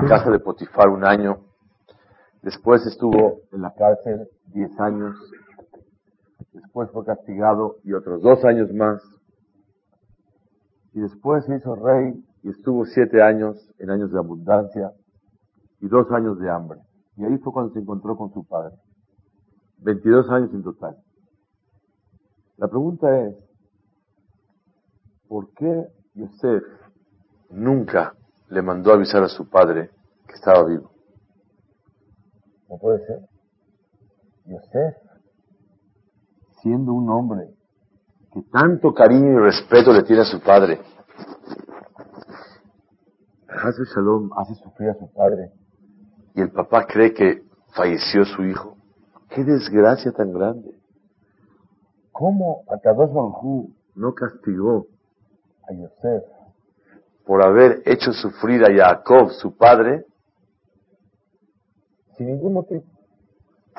casa de Potifar un año. Después estuvo en la cárcel 10 años. Después fue castigado y otros dos años más. Y después se hizo rey y estuvo siete años en años de abundancia y dos años de hambre. Y ahí fue cuando se encontró con su padre. 22 años en total. La pregunta es, ¿por qué Yosef nunca le mandó avisar a su padre que estaba vivo? No puede ser. Yosef, siendo un hombre que tanto cariño y respeto le tiene a su padre, hace Shalom hace sufrir a su padre y el papá cree que falleció su hijo. ¡Qué desgracia tan grande! ¿Cómo Akadosh Baruj no castigó a Yosef por haber hecho sufrir a Jacob, su padre, sin ningún motivo?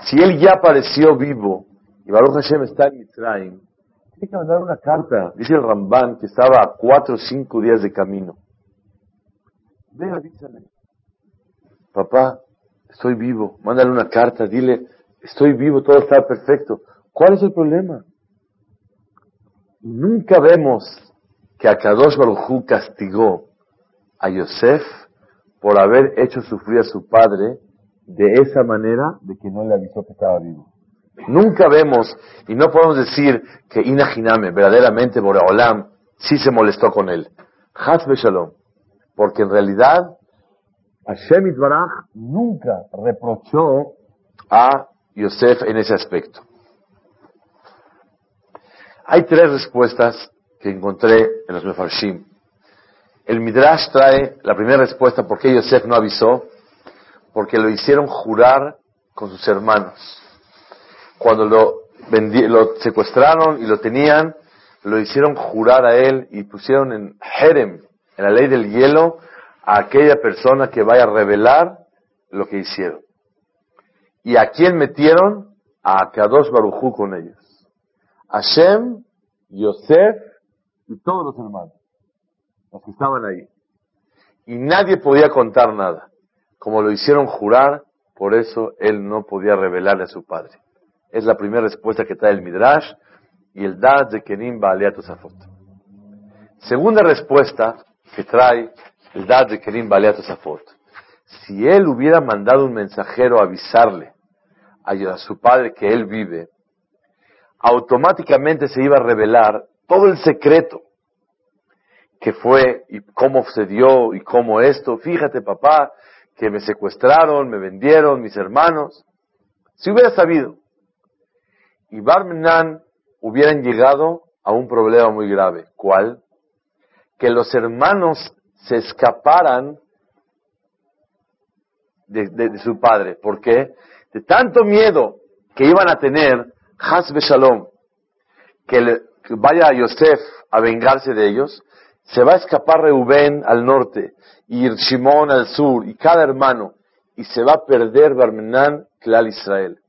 Si él ya apareció vivo y Baruch Hashem está en Mitzrayim, tiene que mandar una carta. Dice el Ramban que estaba a cuatro o cinco días de camino. Ve, avísale. Papá, estoy vivo. Mándale una carta, dile, estoy vivo, todo está perfecto. ¿Cuál es el problema? Nunca vemos que Akadosh Baruj castigó a Yosef por haber hecho sufrir a su padre de esa manera de que no le avisó que estaba vivo. Nunca vemos, y no podemos decir que Inahiname, verdaderamente Boreolam, sí se molestó con él. Hasbe Shalom. Porque en realidad, Hashem Itbaraj nunca reprochó a Yosef en ese aspecto. Hay tres respuestas que encontré en los Mefarshim. El Midrash trae la primera respuesta, ¿por qué Yosef no avisó? Porque lo hicieron jurar con sus hermanos. Cuando lo, secuestraron y lo tenían, lo hicieron jurar a él y pusieron en Jerem, en la ley del hielo, a aquella persona que vaya a revelar lo que hicieron. ¿Y a quién metieron? A Kadosh Barujú con ellos. Hashem, Yosef y todos los hermanos, los que estaban ahí. Y nadie podía contar nada. Como lo hicieron jurar, por eso él no podía revelarle a su padre. Es la primera respuesta que trae el Midrash y el Dad de Kenim Baalea Tosafot. Segunda respuesta que trae el Dad de Kenim Baalea Tosafot. Si él hubiera mandado un mensajero a avisarle a su padre que él vive, automáticamente se iba a revelar todo el secreto que fue y cómo se dio y cómo esto. Fíjate, papá, que me secuestraron, me vendieron mis hermanos. Si hubiera sabido, y Barmenan hubieran llegado a un problema muy grave. ¿Cuál? Que los hermanos se escaparan de, su padre. ¿Por qué? De tanto miedo que iban a tener, Hasbe Shalom, que, vaya a Yosef a vengarse de ellos, se va a escapar Reubén al norte y Shimón al sur y cada hermano y se va a perder Barmenán, Clal Israel.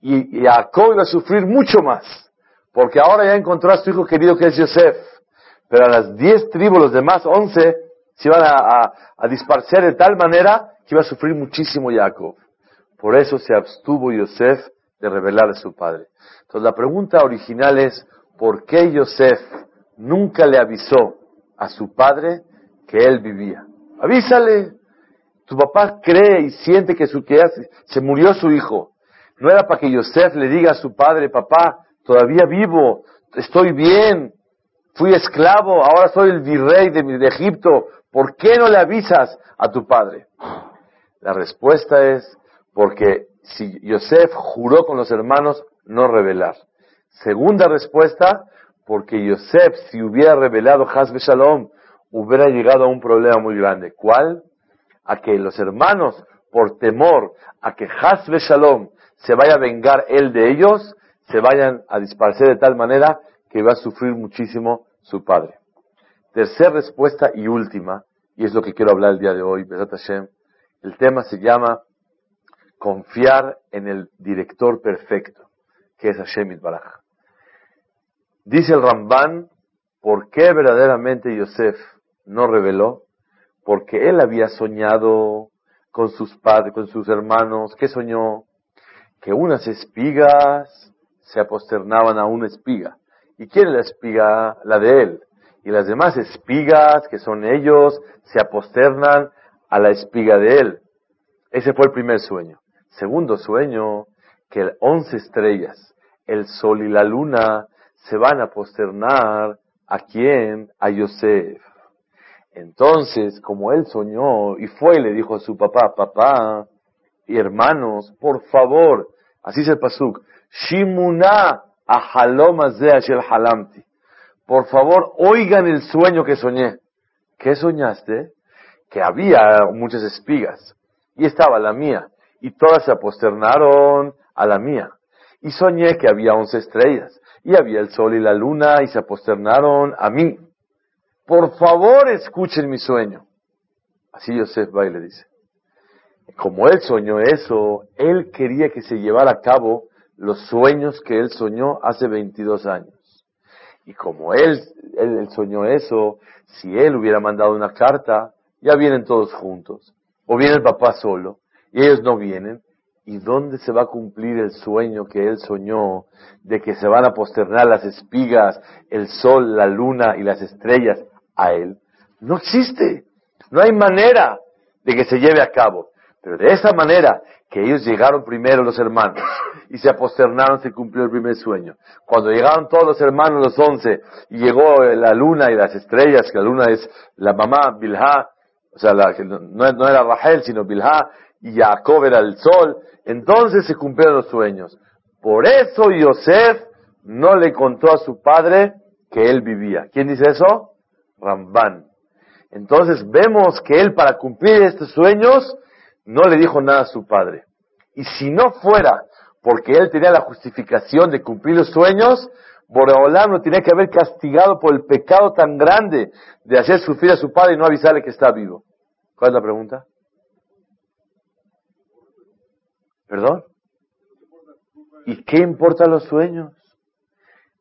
Y Jacob iba a sufrir mucho más, porque ahora ya encontró a su hijo querido que es Yosef, pero a las diez tribus, los demás once, se iban a, a, de tal manera que iba a sufrir muchísimo Jacob. Por eso se abstuvo Yosef de revelar a su padre. Entonces la pregunta original es, ¿por qué Yosef nunca le avisó a su padre que él vivía? Avísale. Tu papá cree y siente que, se murió su hijo. No era para que Yosef le diga a su padre, papá, todavía vivo, estoy bien, fui esclavo, ahora soy el virrey de, de Egipto, ¿por qué no le avisas a tu padre? La respuesta es porque si Yosef juró con los hermanos no revelar. Segunda respuesta, porque Yosef, si hubiera revelado Hasbe Shalom, hubiera llegado a un problema muy grande. ¿Cuál? A que los hermanos, por temor a que Hasbe Shalom se vaya a vengar él de ellos, se vayan a disparar de tal manera que va a sufrir muchísimo su padre. Tercera respuesta y última, y es lo que quiero hablar el día de hoy, Hashem, el tema se llama confiar en el director perfecto, que es Hashem Baraj. Dice el Ramban, ¿por qué verdaderamente Yosef no reveló? Porque él había soñado con sus padres, con sus hermanos. ¿Qué soñó? Que unas espigas se aposternaban a una espiga. ¿Y quién es la espiga? La de él. Y las demás espigas, que son ellos, se aposternan a la espiga de él. Ese fue el primer sueño. Segundo sueño, que once estrellas, el sol y la luna, se van a posternar a quién? A Yosef. Entonces, como él soñó y fue y le dijo a su papá, papá y hermanos, por favor, así es el pasuk, Shimuna halamti. Por favor, oigan el sueño que soñé. ¿Qué soñaste? Que había muchas espigas y estaba la mía y todas se aposternaron a la mía. Y soñé que había once estrellas y había el sol y la luna y se aposternaron a mí. Por favor, escuchen mi sueño. Así Yosef va y dice. Como él soñó eso, él quería que se llevara a cabo los sueños que él soñó hace 22 años. Y como él, él, soñó eso, si él hubiera mandado una carta, ya vienen todos juntos. O viene el papá solo, y ellos no vienen. ¿Y dónde se va a cumplir el sueño que él soñó de que se van a posternar las espigas, el sol, la luna y las estrellas a él? No existe. No hay manera de que se lleve a cabo. Pero de esa manera que ellos llegaron primero los hermanos y se aposternaron, se cumplió el primer sueño. Cuando llegaron todos los hermanos, los once, y llegó la luna y las estrellas, que la luna es la mamá Bilha, o sea, no, era Rahel, sino Bilha, y Jacob era el sol, entonces se cumplieron los sueños. Por eso Yosef no le contó a su padre que él vivía. ¿Quién dice eso? Ramban. Entonces vemos que él para cumplir estos sueños no le dijo nada a su padre. Y si no fuera porque él tenía la justificación de cumplir los sueños, Boreolam lo tenía que haber castigado por el pecado tan grande de hacer sufrir a su padre y no avisarle que está vivo. ¿Cuál es la pregunta? ¿Perdón? ¿Y qué importan los sueños?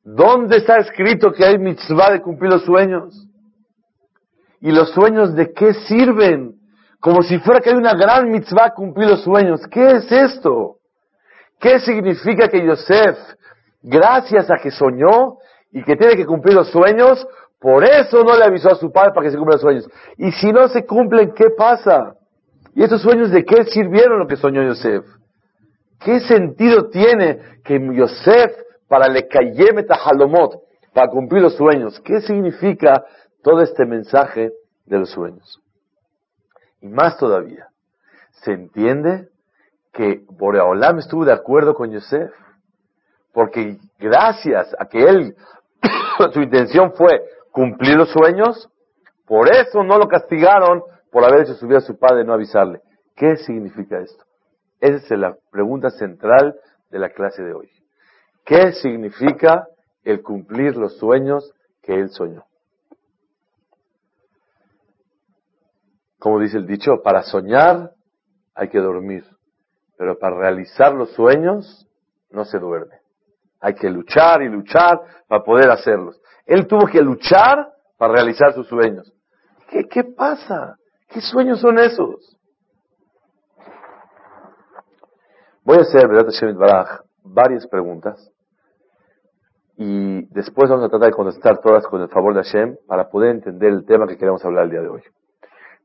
¿Dónde está escrito que hay mitzvah de cumplir los sueños? ¿Y los sueños de qué sirven? Como si fuera que hay una gran mitzvah cumplir los sueños. ¿Qué es esto? ¿Qué significa que Yosef, gracias a que soñó y que tiene que cumplir los sueños, por eso no le avisó a su padre para que se cumplan los sueños? Y si no se cumplen, ¿qué pasa? ¿Y estos sueños de qué sirvieron lo que soñó Yosef? ¿Qué sentido tiene que Yosef, para le cayeme halomot, para cumplir los sueños? ¿Qué significa todo este mensaje de los sueños? Y más todavía, se entiende que Boreolam estuvo de acuerdo con Yosef, porque gracias a que él, su intención fue cumplir los sueños, por eso no lo castigaron por haber hecho subir a su padre y no avisarle. ¿Qué significa esto? Esa es la pregunta central de la clase de hoy. ¿Qué significa el cumplir los sueños que él soñó? como dice el dicho, para soñar hay que dormir, pero para realizar los sueños no se duerme. Hay que luchar y luchar para poder hacerlos. Él tuvo que luchar para realizar sus sueños. ¿Qué, qué pasa? ¿Qué sueños son esos? Voy a hacer, Baraj, varias preguntas y después vamos a tratar de contestar todas con el favor de Hashem para poder entender el tema que queremos hablar el día de hoy.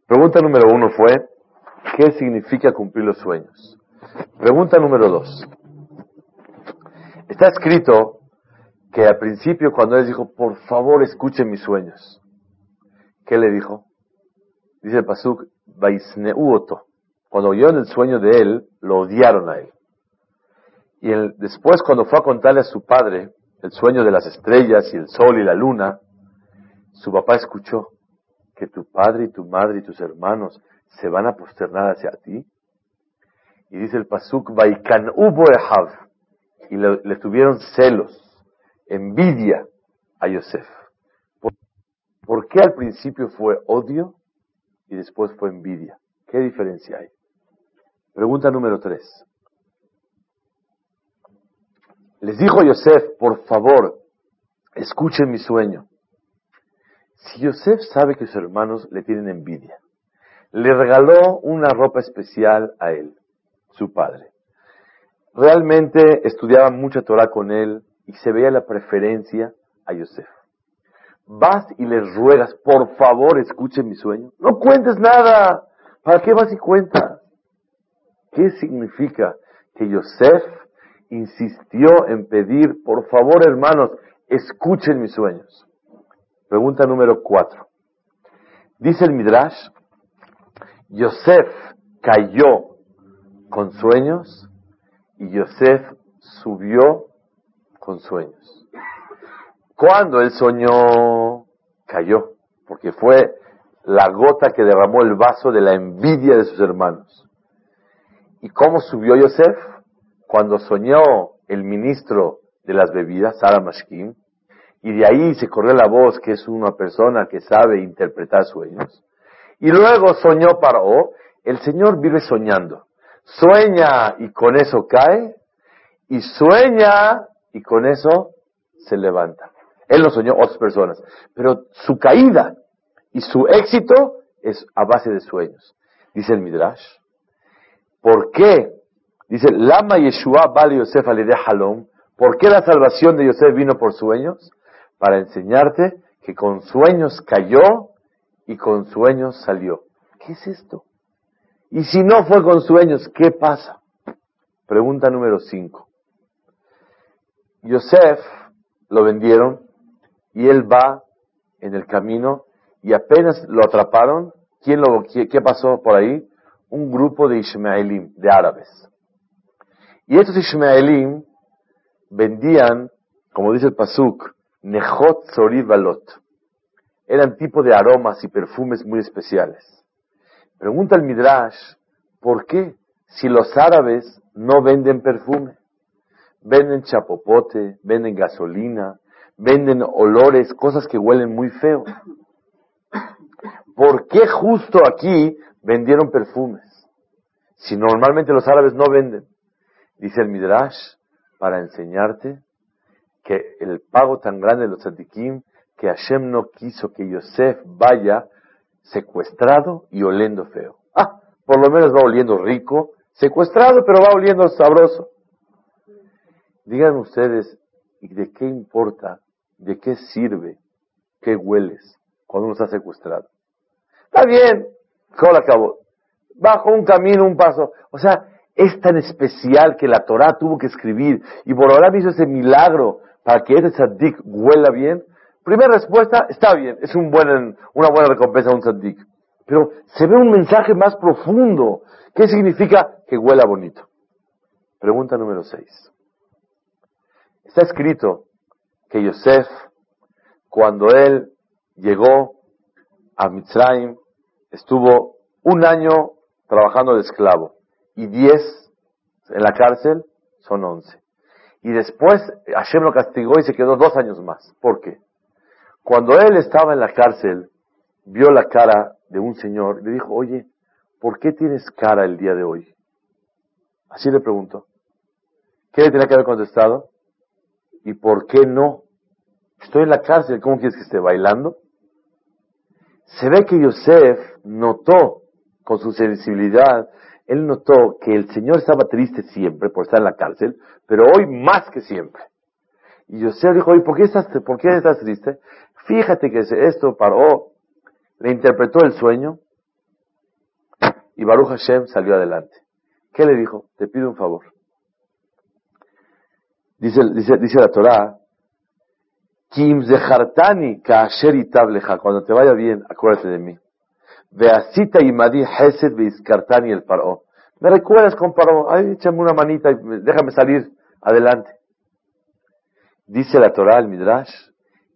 Pregunta número uno fue, ¿qué significa cumplir los sueños? Pregunta número dos. Está escrito que al principio cuando él dijo, por favor escuchen mis sueños, ¿qué le dijo? Dice el Pasuk, Vaisneuoto, cuando oyeron el sueño de él, lo odiaron a él. Y después, cuando fue a contarle a su padre el sueño de las estrellas y el sol y la luna, su papá escuchó que tu padre y tu madre y tus hermanos se van a posternar hacia ti. Y dice el Pasuk, Vaikan y le, tuvieron celos, envidia a Yosef. ¿Por qué al principio fue odio y después fue envidia? ¿Qué diferencia hay? Pregunta número tres. Les dijo Yosef, por favor, escuchen mi sueño. Si Yosef sabe que sus hermanos le tienen envidia, le regaló una ropa especial a él, su padre. Realmente estudiaba mucha Torah con él y se veía la preferencia a Yosef. Vas y les ruegas, por favor, escuchen mi sueño. No cuentes nada. ¿Para qué vas y cuentas? ¿Qué significa que Yosef insistió en pedir, por favor, hermanos, escuchen mis sueños? Pregunta número cuatro. Dice el Midrash, Yosef cayó con sueños y Yosef subió con sueños. Cuando él soñó, cayó, porque fue la gota que derramó el vaso de la envidia de sus hermanos. ¿Y cómo subió Yosef? Cuando soñó el ministro de las bebidas, Sara Mashkim, y de ahí se corrió la voz que es una persona que sabe interpretar sueños. Y luego soñó Paró, el Señor vive soñando. Sueña y con eso cae, y sueña y con eso se levanta. Él no soñó otras personas, pero su caída y su éxito es a base de sueños. Dice el Midrash. ¿Por qué? Dice, Lama Yeshua Bali Yosef Halom. ¿Por qué la salvación de Yosef vino por sueños? para enseñarte que con sueños cayó y con sueños salió. ¿Qué es esto? Y si no fue con sueños, ¿qué pasa? Pregunta número 5. Yosef lo vendieron y él va en el camino y apenas lo atraparon. ¿Quién lo, qué pasó por ahí? Un grupo de Ishmaelim, de árabes. Y estos Ishmaelim vendían, como dice el Pasuk, Nejot Balot. Eran tipo de aromas y perfumes muy especiales. Pregunta el Midrash, ¿por qué? Si los árabes no venden perfume, venden chapopote, venden gasolina, venden olores, cosas que huelen muy feo. ¿Por qué justo aquí vendieron perfumes? Si normalmente los árabes no venden. Dice el Midrash, para enseñarte que el pago tan grande de los tzadikim, que Hashem no quiso que Yosef vaya secuestrado y oliendo feo. Ah, por lo menos va oliendo rico, secuestrado, pero va oliendo sabroso. Digan ustedes, ¿y de qué importa? ¿De qué sirve? ¿Qué hueles cuando uno está secuestrado? Está bien, ¿cómo acabó? Bajo un camino, un paso. O sea, es tan especial que la Torah tuvo que escribir y por ahora hizo ese milagro para que ese tzaddik huela bien? Primera respuesta, está bien, es un una buena recompensa a un tzaddik. Pero se ve un mensaje más profundo. ¿Qué significa que huela bonito? Pregunta número 6. Está escrito que Yosef, cuando él llegó a Mitzrayim, estuvo un año trabajando de esclavo y diez en la cárcel son once. Y después Hashem lo castigó y se quedó dos años más. ¿Por qué? Cuando él estaba en la cárcel, vio la cara de un señor y le dijo, oye, ¿por qué tienes cara el día de hoy? Así le preguntó. ¿Qué le tenía que haber contestado? ¿Y por qué no? Estoy en la cárcel, ¿cómo quieres que esté bailando? Se ve que Yosef notó con su sensibilidad él notó que el Señor estaba triste siempre por estar en la cárcel, pero hoy más que siempre. Y José dijo, ¿y por qué estás, por qué estás triste? Fíjate que esto paró, le interpretó el sueño y Baruch Hashem salió adelante. ¿Qué le dijo? Te pido un favor. Dice, dice, dice la Torah, Kim zehartani cuando te vaya bien, acuérdate de mí. Veasita y Madi Hesed y el Paró. ¿Me recuerdas con Paró? Ay, échame una manita y déjame salir adelante. Dice la Torah, el Midrash,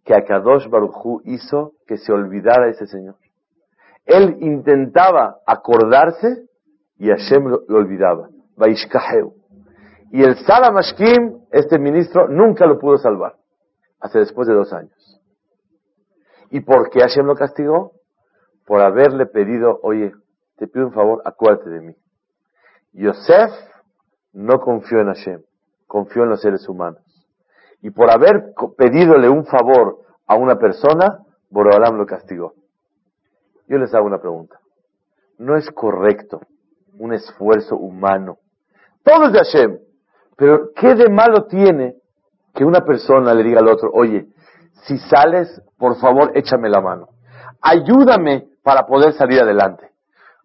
que Akadosh Baruchú hizo que se olvidara ese señor. Él intentaba acordarse y Hashem lo, olvidaba. Vaishkaheu. Y el Salamashkim, este ministro, nunca lo pudo salvar. Hasta después de dos años. ¿Y por qué Hashem lo castigó? Por haberle pedido, oye, te pido un favor, acuérdate de mí. Yosef no confió en Hashem, confió en los seres humanos. Y por haber pedidole un favor a una persona, Borobalam lo castigó. Yo les hago una pregunta. No es correcto un esfuerzo humano. Todo es de Hashem. Pero ¿qué de malo tiene que una persona le diga al otro, oye, si sales, por favor, échame la mano. Ayúdame para poder salir adelante.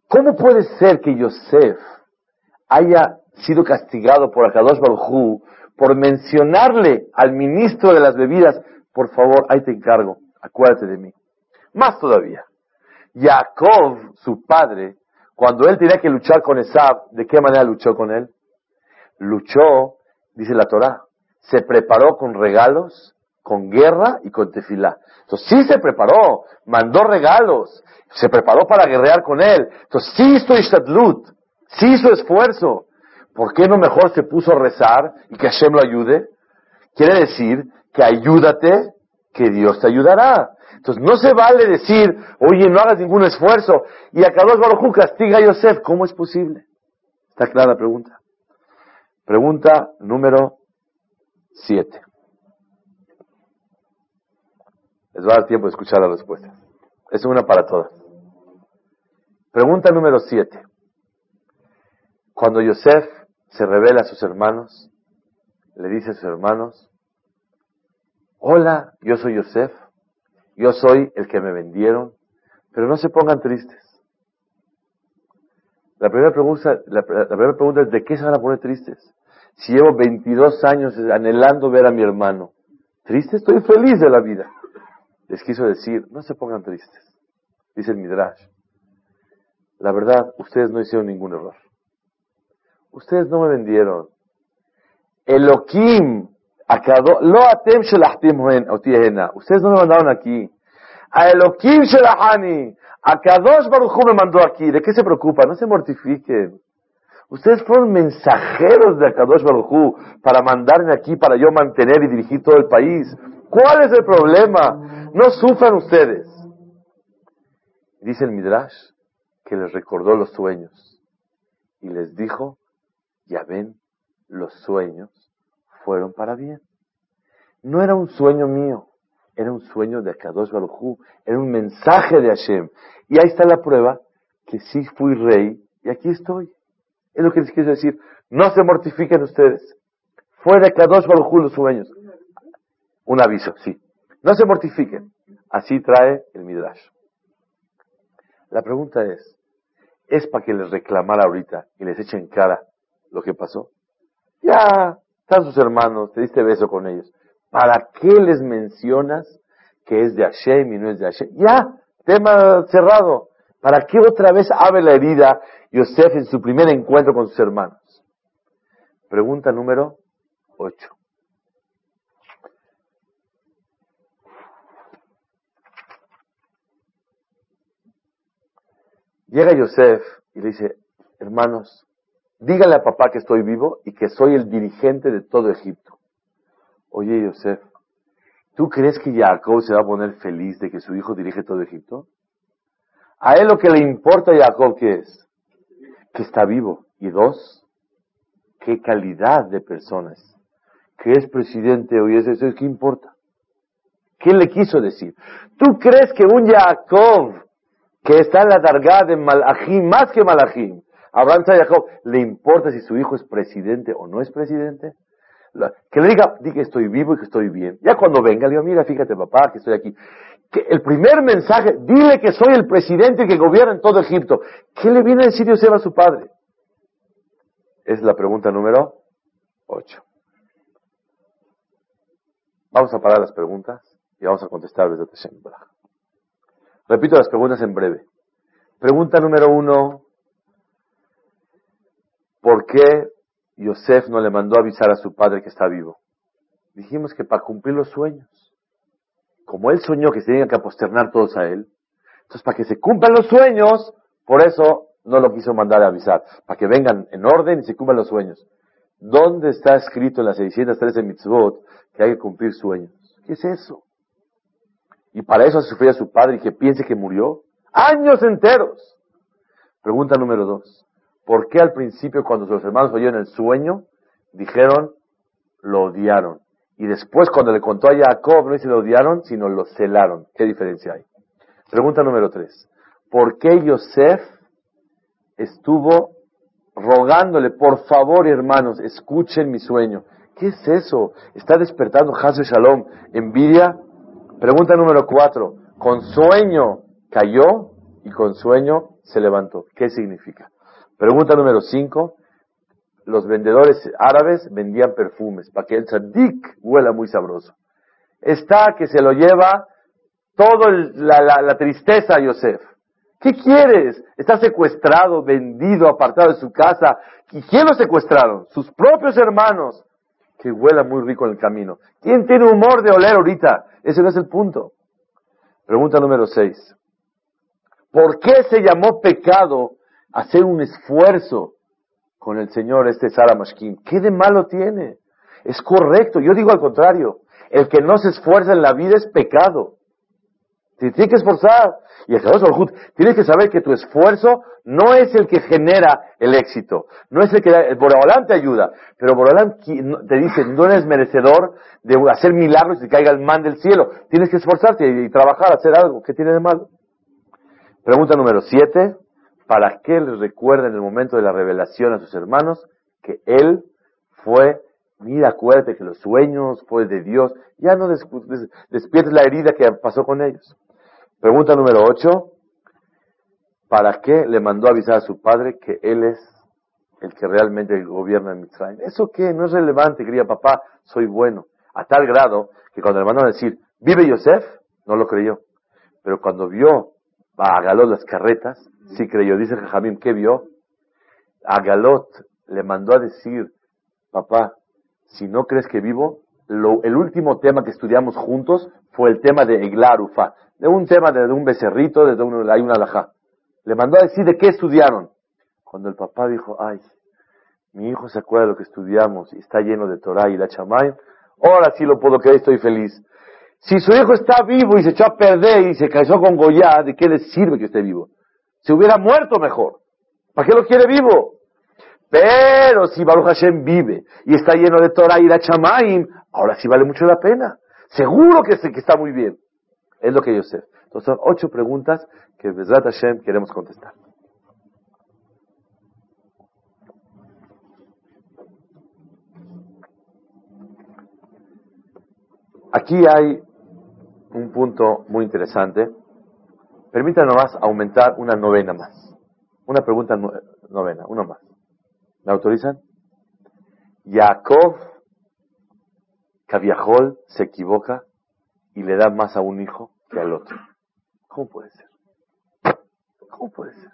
¿Cómo puede ser que Yosef haya sido castigado por Akadosh Baruj por mencionarle al ministro de las bebidas, por favor, ahí te encargo, acuérdate de mí. Más todavía, Jacob, su padre, cuando él tenía que luchar con Esab, ¿de qué manera luchó con él? Luchó, dice la Torah, se preparó con regalos con guerra y con tefilá. Entonces sí se preparó, mandó regalos, se preparó para guerrear con él. Entonces sí hizo ishtadlut, sí hizo esfuerzo. ¿Por qué no mejor se puso a rezar y que Hashem lo ayude? Quiere decir que ayúdate, que Dios te ayudará. Entonces no se vale decir, oye, no hagas ningún esfuerzo. Y a Kadosh Baruj castiga a Yosef. ¿Cómo es posible? Está clara la pregunta. Pregunta número siete. Les va a dar tiempo de escuchar la respuesta. Es una para todas. Pregunta número 7. Cuando Yosef se revela a sus hermanos, le dice a sus hermanos, hola, yo soy Yosef, yo soy el que me vendieron, pero no se pongan tristes. La primera pregunta, la, primera pregunta es, ¿de qué se van a poner tristes? Si llevo 22 años anhelando ver a mi hermano, triste, estoy feliz de la vida les quiso decir, no se pongan tristes. Dice el Midrash, la verdad, ustedes no hicieron ningún error. Ustedes no me vendieron. Elohim, lo atem Ustedes no me mandaron aquí. A Elohim shelahani, Akadosh Baruchu me mandó aquí. ¿De qué se preocupa? No se mortifiquen. Ustedes fueron mensajeros de Akadosh Baruchu para mandarme aquí, para yo mantener y dirigir todo el país. ¿Cuál es el problema? No sufran ustedes. Dice el Midrash que les recordó los sueños y les dijo, ya ven, los sueños fueron para bien. No era un sueño mío, era un sueño de Akadosh Baruj era un mensaje de Hashem. Y ahí está la prueba que sí fui rey y aquí estoy. Es lo que les quiero decir. No se mortifiquen ustedes. Fue de Akadosh Baruj los sueños. Un aviso, sí. No se mortifiquen. Así trae el Midrash. La pregunta es, ¿es para que les reclamara ahorita y les echen cara lo que pasó? Ya, están sus hermanos, te diste beso con ellos. ¿Para qué les mencionas que es de Hashem y no es de Hashem? Ya, tema cerrado. ¿Para qué otra vez abre la herida Yosef en su primer encuentro con sus hermanos? Pregunta número 8. Llega Yosef y le dice, hermanos, dígale a papá que estoy vivo y que soy el dirigente de todo Egipto. Oye, Yosef, ¿tú crees que Jacob se va a poner feliz de que su hijo dirige todo Egipto? A él lo que le importa a Jacob, ¿qué es? Que está vivo. Y dos, qué calidad de personas. Que es presidente hoy, es eso, ¿qué importa? ¿Qué le quiso decir? ¿Tú crees que un Jacob que está en la dargá de Malachim, más que Malachim. Abraham Jacob, ¿le importa si su hijo es presidente o no es presidente? Que le diga, di que estoy vivo y que estoy bien. Ya cuando venga, le digo, mira, fíjate papá, que estoy aquí. El primer mensaje, dile que soy el presidente que gobierna en todo Egipto. ¿Qué le viene a decir Yosef a su padre? Es la pregunta número 8. Vamos a parar las preguntas y vamos a contestar desde Repito las preguntas en breve. Pregunta número uno, ¿por qué Yosef no le mandó avisar a su padre que está vivo? Dijimos que para cumplir los sueños. Como él soñó que se tenían que aposternar todos a él, entonces para que se cumplan los sueños, por eso no lo quiso mandar a avisar, para que vengan en orden y se cumplan los sueños. ¿Dónde está escrito en las 613 mitzvot que hay que cumplir sueños? ¿Qué es eso? Y para eso sufría su padre y que piense que murió. Años enteros. Pregunta número dos. ¿Por qué al principio cuando sus hermanos oyeron el sueño, dijeron, lo odiaron? Y después cuando le contó a Jacob, no dice lo odiaron, sino lo celaron. ¿Qué diferencia hay? Pregunta número tres. ¿Por qué Yosef estuvo rogándole, por favor, hermanos, escuchen mi sueño? ¿Qué es eso? ¿Está despertando Hazel Shalom envidia? Pregunta número cuatro. Con sueño cayó y con sueño se levantó. ¿Qué significa? Pregunta número cinco. Los vendedores árabes vendían perfumes para que el tzadik huela muy sabroso. Está que se lo lleva toda la, tristeza a Yosef. ¿Qué quieres? Está secuestrado, vendido, apartado de su casa. ¿Y quién lo secuestraron? Sus propios hermanos. Que huela muy rico en el camino. ¿Quién tiene humor de oler ahorita? Ese no es el punto. Pregunta número 6. ¿Por qué se llamó pecado hacer un esfuerzo con el Señor este Sara? ¿Qué de malo tiene? Es correcto. Yo digo al contrario. El que no se esfuerza en la vida es pecado. Te tienes que esforzar. Y el Baruj tienes que saber que tu esfuerzo no es el que genera el éxito. No es el que, el Boreolán te ayuda. Pero Boreolán te dice, no eres merecedor de hacer milagros y caiga el man del cielo. Tienes que esforzarte y, trabajar, hacer algo. ¿Qué tiene de malo? Pregunta número siete. ¿Para qué les recuerda en el momento de la revelación a sus hermanos que él fue Mira, acuérdate que los sueños fue de Dios. Ya no despiertes la herida que pasó con ellos. Pregunta número 8. ¿Para qué le mandó avisar a su padre que él es el que realmente gobierna en Mitzrayim? ¿Eso qué? No es relevante, quería papá, soy bueno. A tal grado que cuando le mandó a decir, ¿vive Yosef? No lo creyó. Pero cuando vio a Galot las carretas, sí creyó. Dice Jajamim, ¿qué vio? A Galot le mandó a decir, papá, si no crees que vivo, el último tema que estudiamos juntos fue el tema de Eglar Ufa de un tema de, un becerrito, de un, hay una alajá. Le mandó a decir de qué estudiaron. Cuando el papá dijo, ay, mi hijo se acuerda de lo que estudiamos y está lleno de Torah y la chamay, ahora sí lo puedo creer, estoy feliz. Si su hijo está vivo y se echó a perder y se casó con Goya, ¿de qué le sirve que esté vivo? Se hubiera muerto mejor. ¿Para qué lo quiere vivo? Pero si Baruch Hashem vive y está lleno de Torah y la Chamaim, ahora sí vale mucho la pena. Seguro que, que está muy bien. Es lo que yo sé. Entonces son ocho preguntas que Bezrat Hashem queremos contestar. Aquí hay un punto muy interesante. Permítanos más aumentar una novena más. Una pregunta novena, una más. ¿Me autorizan? Jacob Caviajol se equivoca y le da más a un hijo que al otro. ¿Cómo puede ser? ¿Cómo puede ser?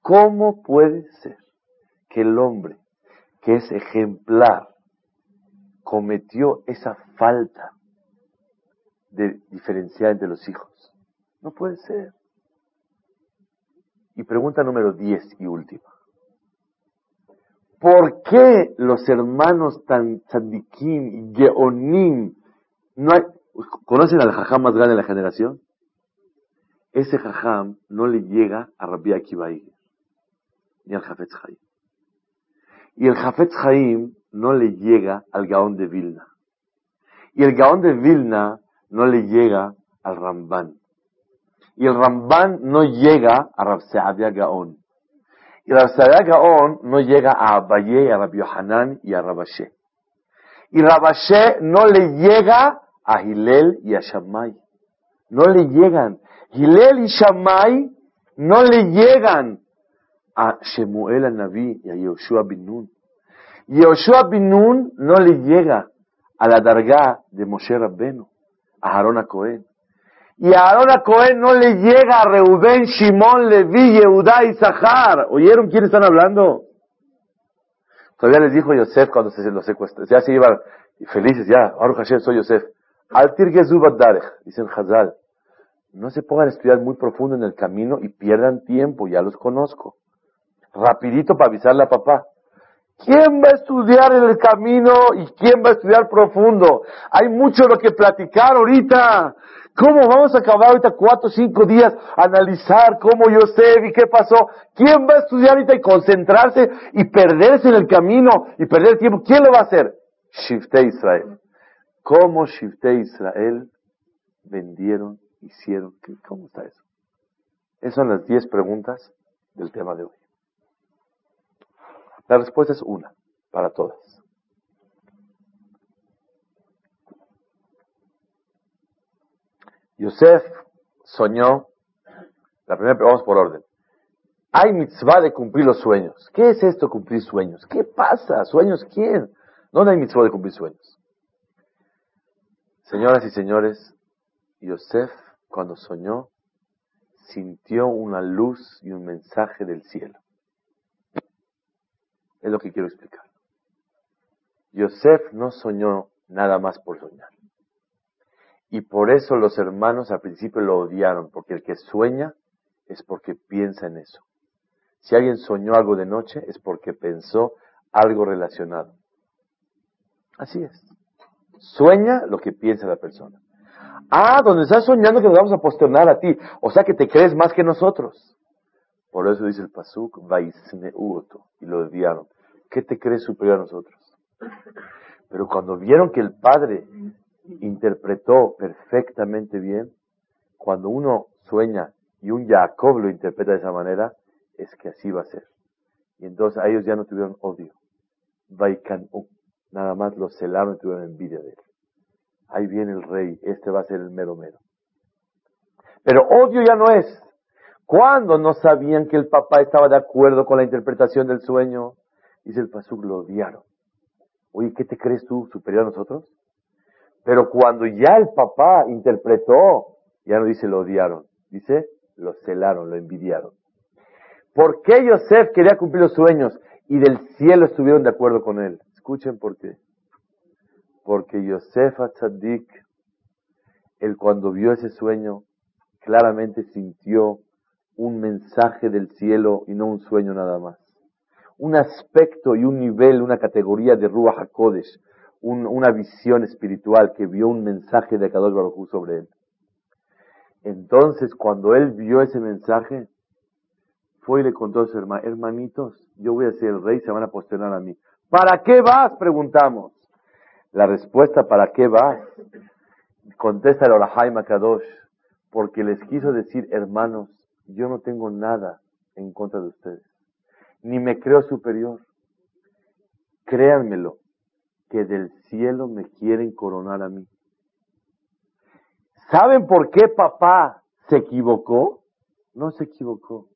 ¿Cómo puede ser que el hombre que es ejemplar cometió esa falta de diferenciar entre los hijos? No puede ser. Y pregunta número 10 y última. ¿Por qué los hermanos tan tzadikim y geonim no hay, ¿Conocen al jajam más grande de la generación? Ese jajam no le llega a Rabbi Akiva ni al Jafetz Haim. Y el Jafetz Haim no le llega al Gaón de Vilna. Y el Gaón de Vilna no le llega al Ramban. Y el Ramban no llega a Rabseadia Gaón. Y Rabseadia Gaón no llega a Abaye, a Rabbi Yohanan y a Rabashe. Y Rabashe no le llega a Hilel y a Shammai. No le llegan. Hilel y Shammai no le llegan a Shemuel al Naví y a Yoshua bin Nun. Yoshua bin Nun no le llega a la dargá de Moshe Rabbenu, a Harona Cohen. Y a Aarón a Cohen no le llega a Reubén, Shimón, Levi, Yehudá y Zahar. ¿Oyeron quién están hablando? Todavía les dijo Yosef cuando se los secuestró. Ya se iban felices, ya, ahora Hashem soy Yosef. Al dicen Hazal. No se pongan a estudiar muy profundo en el camino y pierdan tiempo, ya los conozco. Rapidito para avisarle a papá. ¿Quién va a estudiar en el camino y quién va a estudiar profundo? Hay mucho lo que platicar ahorita. ¿Cómo vamos a acabar ahorita cuatro o cinco días analizar cómo yo sé y qué pasó? ¿Quién va a estudiar ahorita y concentrarse y perderse en el camino y perder el tiempo? ¿Quién lo va a hacer? Shifte Israel. ¿Cómo Shifte Israel vendieron, hicieron? ¿Cómo está eso? Esas son las diez preguntas del tema de hoy. La respuesta es una, para todas. Yosef soñó, la primera, vamos por orden. Hay mitzvah de cumplir los sueños. ¿Qué es esto cumplir sueños? ¿Qué pasa? ¿Sueños quién? ¿Dónde hay mitzvah de cumplir sueños? Señoras y señores, Yosef cuando soñó sintió una luz y un mensaje del cielo. Es lo que quiero explicar. Yosef no soñó nada más por soñar. Y por eso los hermanos al principio lo odiaron, porque el que sueña es porque piensa en eso. Si alguien soñó algo de noche es porque pensó algo relacionado. Así es. Sueña lo que piensa la persona. Ah, donde estás soñando que nos vamos a posternar a ti. O sea que te crees más que nosotros. Por eso dice el Pasuk, Vaisneuto, y lo odiaron. ¿Qué te crees superior a nosotros? Pero cuando vieron que el Padre interpretó perfectamente bien, cuando uno sueña y un Jacob lo interpreta de esa manera, es que así va a ser. Y entonces a ellos ya no tuvieron odio. Nada más lo celaron y tuvieron envidia de él. Ahí viene el rey, este va a ser el mero mero. Pero odio ya no es. Cuando no sabían que el papá estaba de acuerdo con la interpretación del sueño, Dice el Pasuk, lo odiaron. Oye, ¿qué te crees tú superior a nosotros? Pero cuando ya el papá interpretó, ya no dice lo odiaron, dice lo celaron, lo envidiaron. ¿Por qué Yosef quería cumplir los sueños y del cielo estuvieron de acuerdo con él? Escuchen por qué. Porque Yosef Atzadik, él cuando vio ese sueño, claramente sintió un mensaje del cielo y no un sueño nada más un aspecto y un nivel, una categoría de Ruach HaKodesh, una visión espiritual que vio un mensaje de Kadosh Baruj sobre él. Entonces, cuando él vio ese mensaje, fue y le contó a sus hermanitos, yo voy a ser el rey, se van a posternar a mí. ¿Para qué vas? Preguntamos. La respuesta, ¿para qué vas? Contesta el Orahai Kadosh, porque les quiso decir, hermanos, yo no tengo nada en contra de ustedes ni me creo superior. Créanmelo, que del cielo me quieren coronar a mí. ¿Saben por qué papá se equivocó? No se equivocó.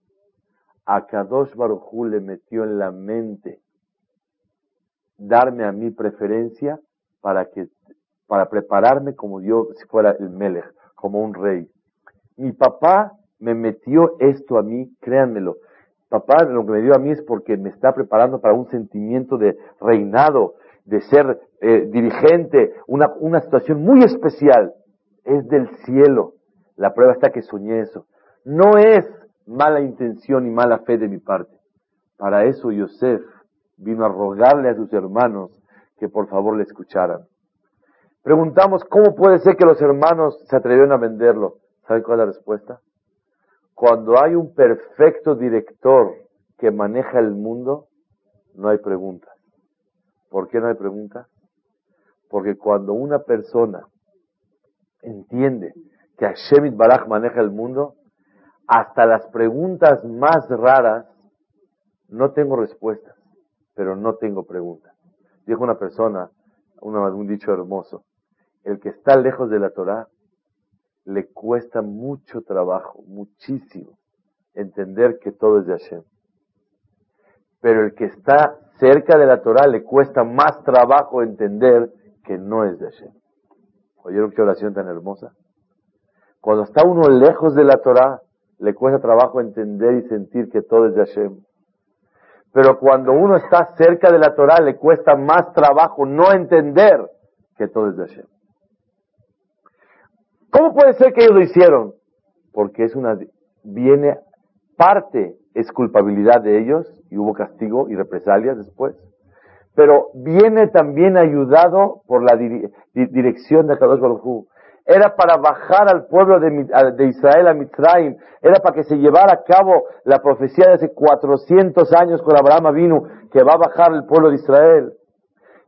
A Kadosh Barujú le metió en la mente darme a mí preferencia para que para prepararme como yo si fuera el Melech, como un rey. Mi papá me metió esto a mí, créanmelo, papá lo que me dio a mí es porque me está preparando para un sentimiento de reinado, de ser eh, dirigente, una, una situación muy especial. Es del cielo. La prueba está que soñé eso. No es mala intención y mala fe de mi parte. Para eso Yosef vino a rogarle a sus hermanos que por favor le escucharan. Preguntamos, ¿cómo puede ser que los hermanos se atrevieron a venderlo? ¿Saben cuál es la respuesta? Cuando hay un perfecto director que maneja el mundo, no hay preguntas. ¿Por qué no hay preguntas? Porque cuando una persona entiende que Hashem Baraj maneja el mundo, hasta las preguntas más raras no tengo respuestas, pero no tengo preguntas. Dijo una persona, un dicho hermoso, el que está lejos de la Torah le cuesta mucho trabajo, muchísimo, entender que todo es de Hashem. Pero el que está cerca de la Torah le cuesta más trabajo entender que no es de Hashem. ¿Oyeron qué oración tan hermosa? Cuando está uno lejos de la Torah, le cuesta trabajo entender y sentir que todo es de Hashem. Pero cuando uno está cerca de la Torah, le cuesta más trabajo no entender que todo es de Hashem. ¿Cómo puede ser que ellos lo hicieron? Porque es una, viene, parte es culpabilidad de ellos y hubo castigo y represalias después. Pero viene también ayudado por la dirección de Kadosh Baruj era para bajar al pueblo de, Israel a Mitzrayim, era para que se llevara a cabo la profecía de hace 400 años con Abraham vino que va a bajar el pueblo de Israel.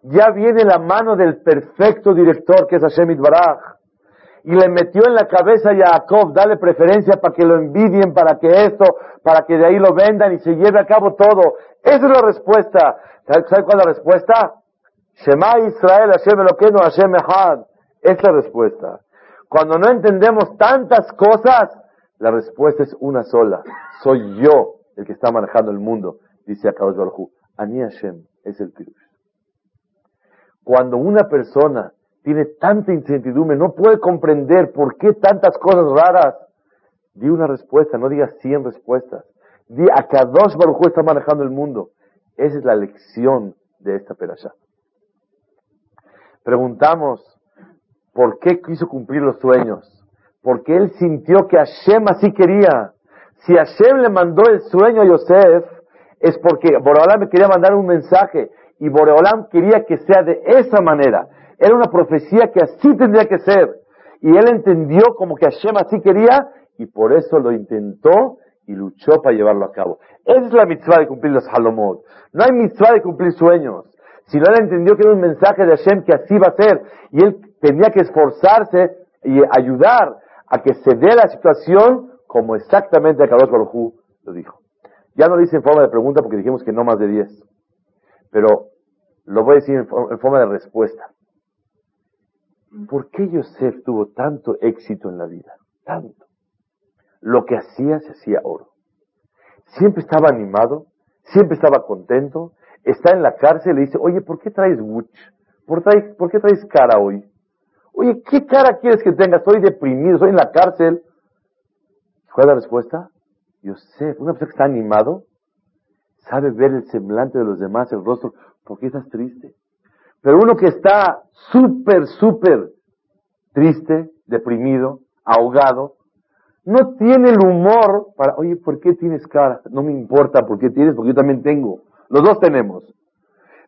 Ya viene la mano del perfecto director que es Hashem Baraj y le metió en la cabeza a Jacob, dale preferencia para que lo envidien, para que esto, para que de ahí lo vendan y se lleve a cabo todo. Esa es la respuesta. ¿Sabe cuál es la respuesta? Shema Israel, Hashem Eloqueno, Hashem Echad. Es la respuesta. Cuando no entendemos tantas cosas, la respuesta es una sola. Soy yo el que está manejando el mundo, dice Akadosh Baruj Ani Hashem es el Pirush. Cuando una persona tiene tanta incertidumbre, no puede comprender por qué tantas cosas raras, di una respuesta, no digas cien respuestas. Di Akadosh Baruj está manejando el mundo. Esa es la lección de esta perashá. Preguntamos, ¿Por qué quiso cumplir los sueños? Porque él sintió que Hashem así quería. Si Hashem le mandó el sueño a Yosef, es porque Boreolam quería mandar un mensaje y Boreolam quería que sea de esa manera. Era una profecía que así tendría que ser. Y él entendió como que Hashem así quería y por eso lo intentó y luchó para llevarlo a cabo. Esa es la mitzvah de cumplir los halomot. No hay mitzvah de cumplir sueños. Si no él entendió que era un mensaje de Hashem que así va a ser y él tenía que esforzarse y ayudar a que se dé la situación como exactamente Akadosh Baruj lo dijo. Ya no lo hice en forma de pregunta porque dijimos que no más de 10. Pero lo voy a decir en, forma de respuesta. ¿Por qué Yosef tuvo tanto éxito en la vida? Tanto. Lo que hacía se hacía oro. Siempre estaba animado, siempre estaba contento, está en la cárcel y le dice, oye, ¿por qué traes wuch? ¿Por, ¿Por qué traes cara hoy? Oye, ¿qué cara quieres que tenga? Estoy deprimido, estoy en la cárcel. ¿Cuál es la respuesta? Yosef, una persona que está animado, sabe ver el semblante de los demás, el rostro, ¿por qué estás triste? Pero uno que está súper, súper triste, deprimido, ahogado, no tiene el humor para, oye, ¿por qué tienes cara? No me importa por qué tienes, porque yo también tengo. Los dos tenemos.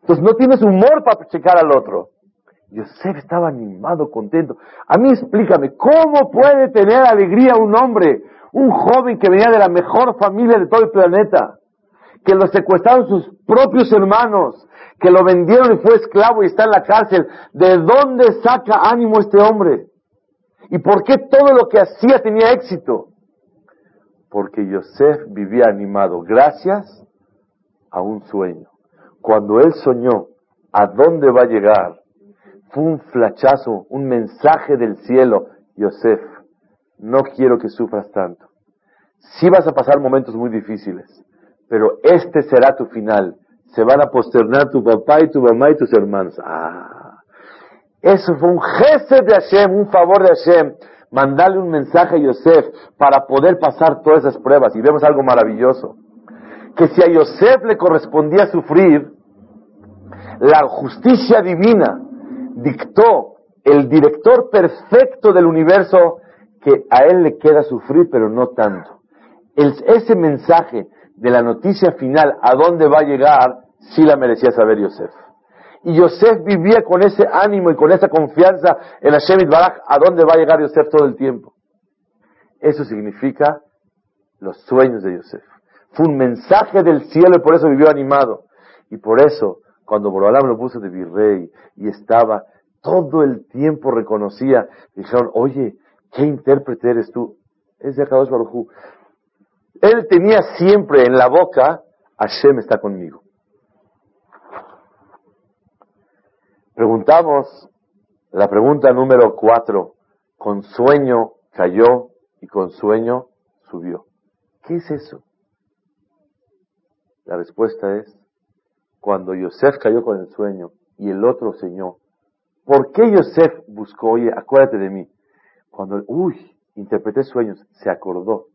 Entonces no tienes humor para checar al otro. Yosef estaba animado, contento. A mí explícame, ¿cómo puede tener alegría un hombre, un joven que venía de la mejor familia de todo el planeta, que lo secuestraron sus propios hermanos, que lo vendieron y fue esclavo y está en la cárcel? ¿De dónde saca ánimo este hombre? ¿Y por qué todo lo que hacía tenía éxito? Porque Yosef vivía animado gracias a un sueño. Cuando él soñó a dónde va a llegar, fue un flachazo, un mensaje del cielo. Yosef, no quiero que sufras tanto. Sí vas a pasar momentos muy difíciles, pero este será tu final. Se van a posternar tu papá y tu mamá y tus hermanos. Ah, eso fue un jefe de Hashem, un favor de Hashem. Mandarle un mensaje a Yosef para poder pasar todas esas pruebas. Y vemos algo maravilloso. Que si a Yosef le correspondía sufrir, la justicia divina dictó el director perfecto del universo que a él le queda sufrir, pero no tanto. ese mensaje de la noticia final, a dónde va a llegar, sí la merecía saber Yosef. Y Yosef vivía con ese ánimo y con esa confianza en Hashem Baraj, a dónde va a llegar Yosef todo el tiempo. Eso significa los sueños de Yosef. Fue un mensaje del cielo y por eso vivió animado. Y por eso cuando Borolam lo puso de virrey y estaba todo el tiempo reconocía, dijeron, oye, ¿qué intérprete eres tú? Es de Akadosh Baruj Él tenía siempre en la boca, Hashem está conmigo. Preguntamos la pregunta número cuatro, con sueño cayó y con sueño subió. ¿Qué es eso? La respuesta es, cuando Yosef cayó con el sueño y el otro soñó, ¿por qué Yosef buscó, oye, acuérdate de mí? Cuando, uy, interpreté sueños, se acordó.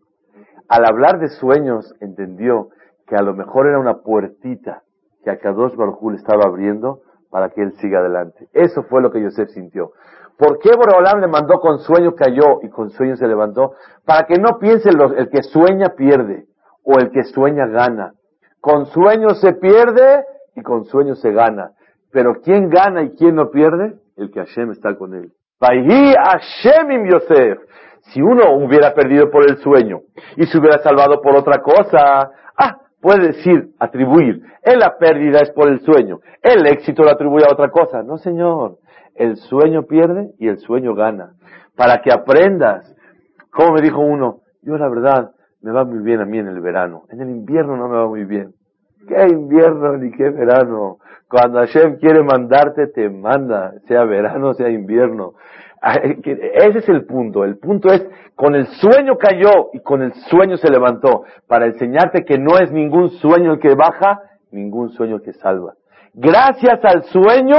Al hablar de sueños, entendió que a lo mejor era una puertita que a Kadosh Baruj le estaba abriendo para que él siga adelante. Eso fue lo que Yosef sintió. ¿Por qué Boreolam le mandó con sueño cayó y con sueño se levantó? Para que no piense el que sueña pierde o el que sueña gana. Con sueño se pierde y con sueño se gana. Pero ¿quién gana y quién no pierde? El que Hashem está con él. Yosef. Si uno hubiera perdido por el sueño y se hubiera salvado por otra cosa, ah, puede decir, atribuir, en la pérdida es por el sueño, el éxito lo atribuye a otra cosa. No, señor, el sueño pierde y el sueño gana. Para que aprendas, como me dijo uno, yo la verdad me va muy bien a mí en el verano, en el invierno no me va muy bien. ¿Qué invierno ni qué verano? Cuando Hashem quiere mandarte, te manda, sea verano, sea invierno. Ese es el punto. El punto es, con el sueño cayó y con el sueño se levantó, para enseñarte que no es ningún sueño el que baja, ningún sueño el que salva. Gracias al sueño,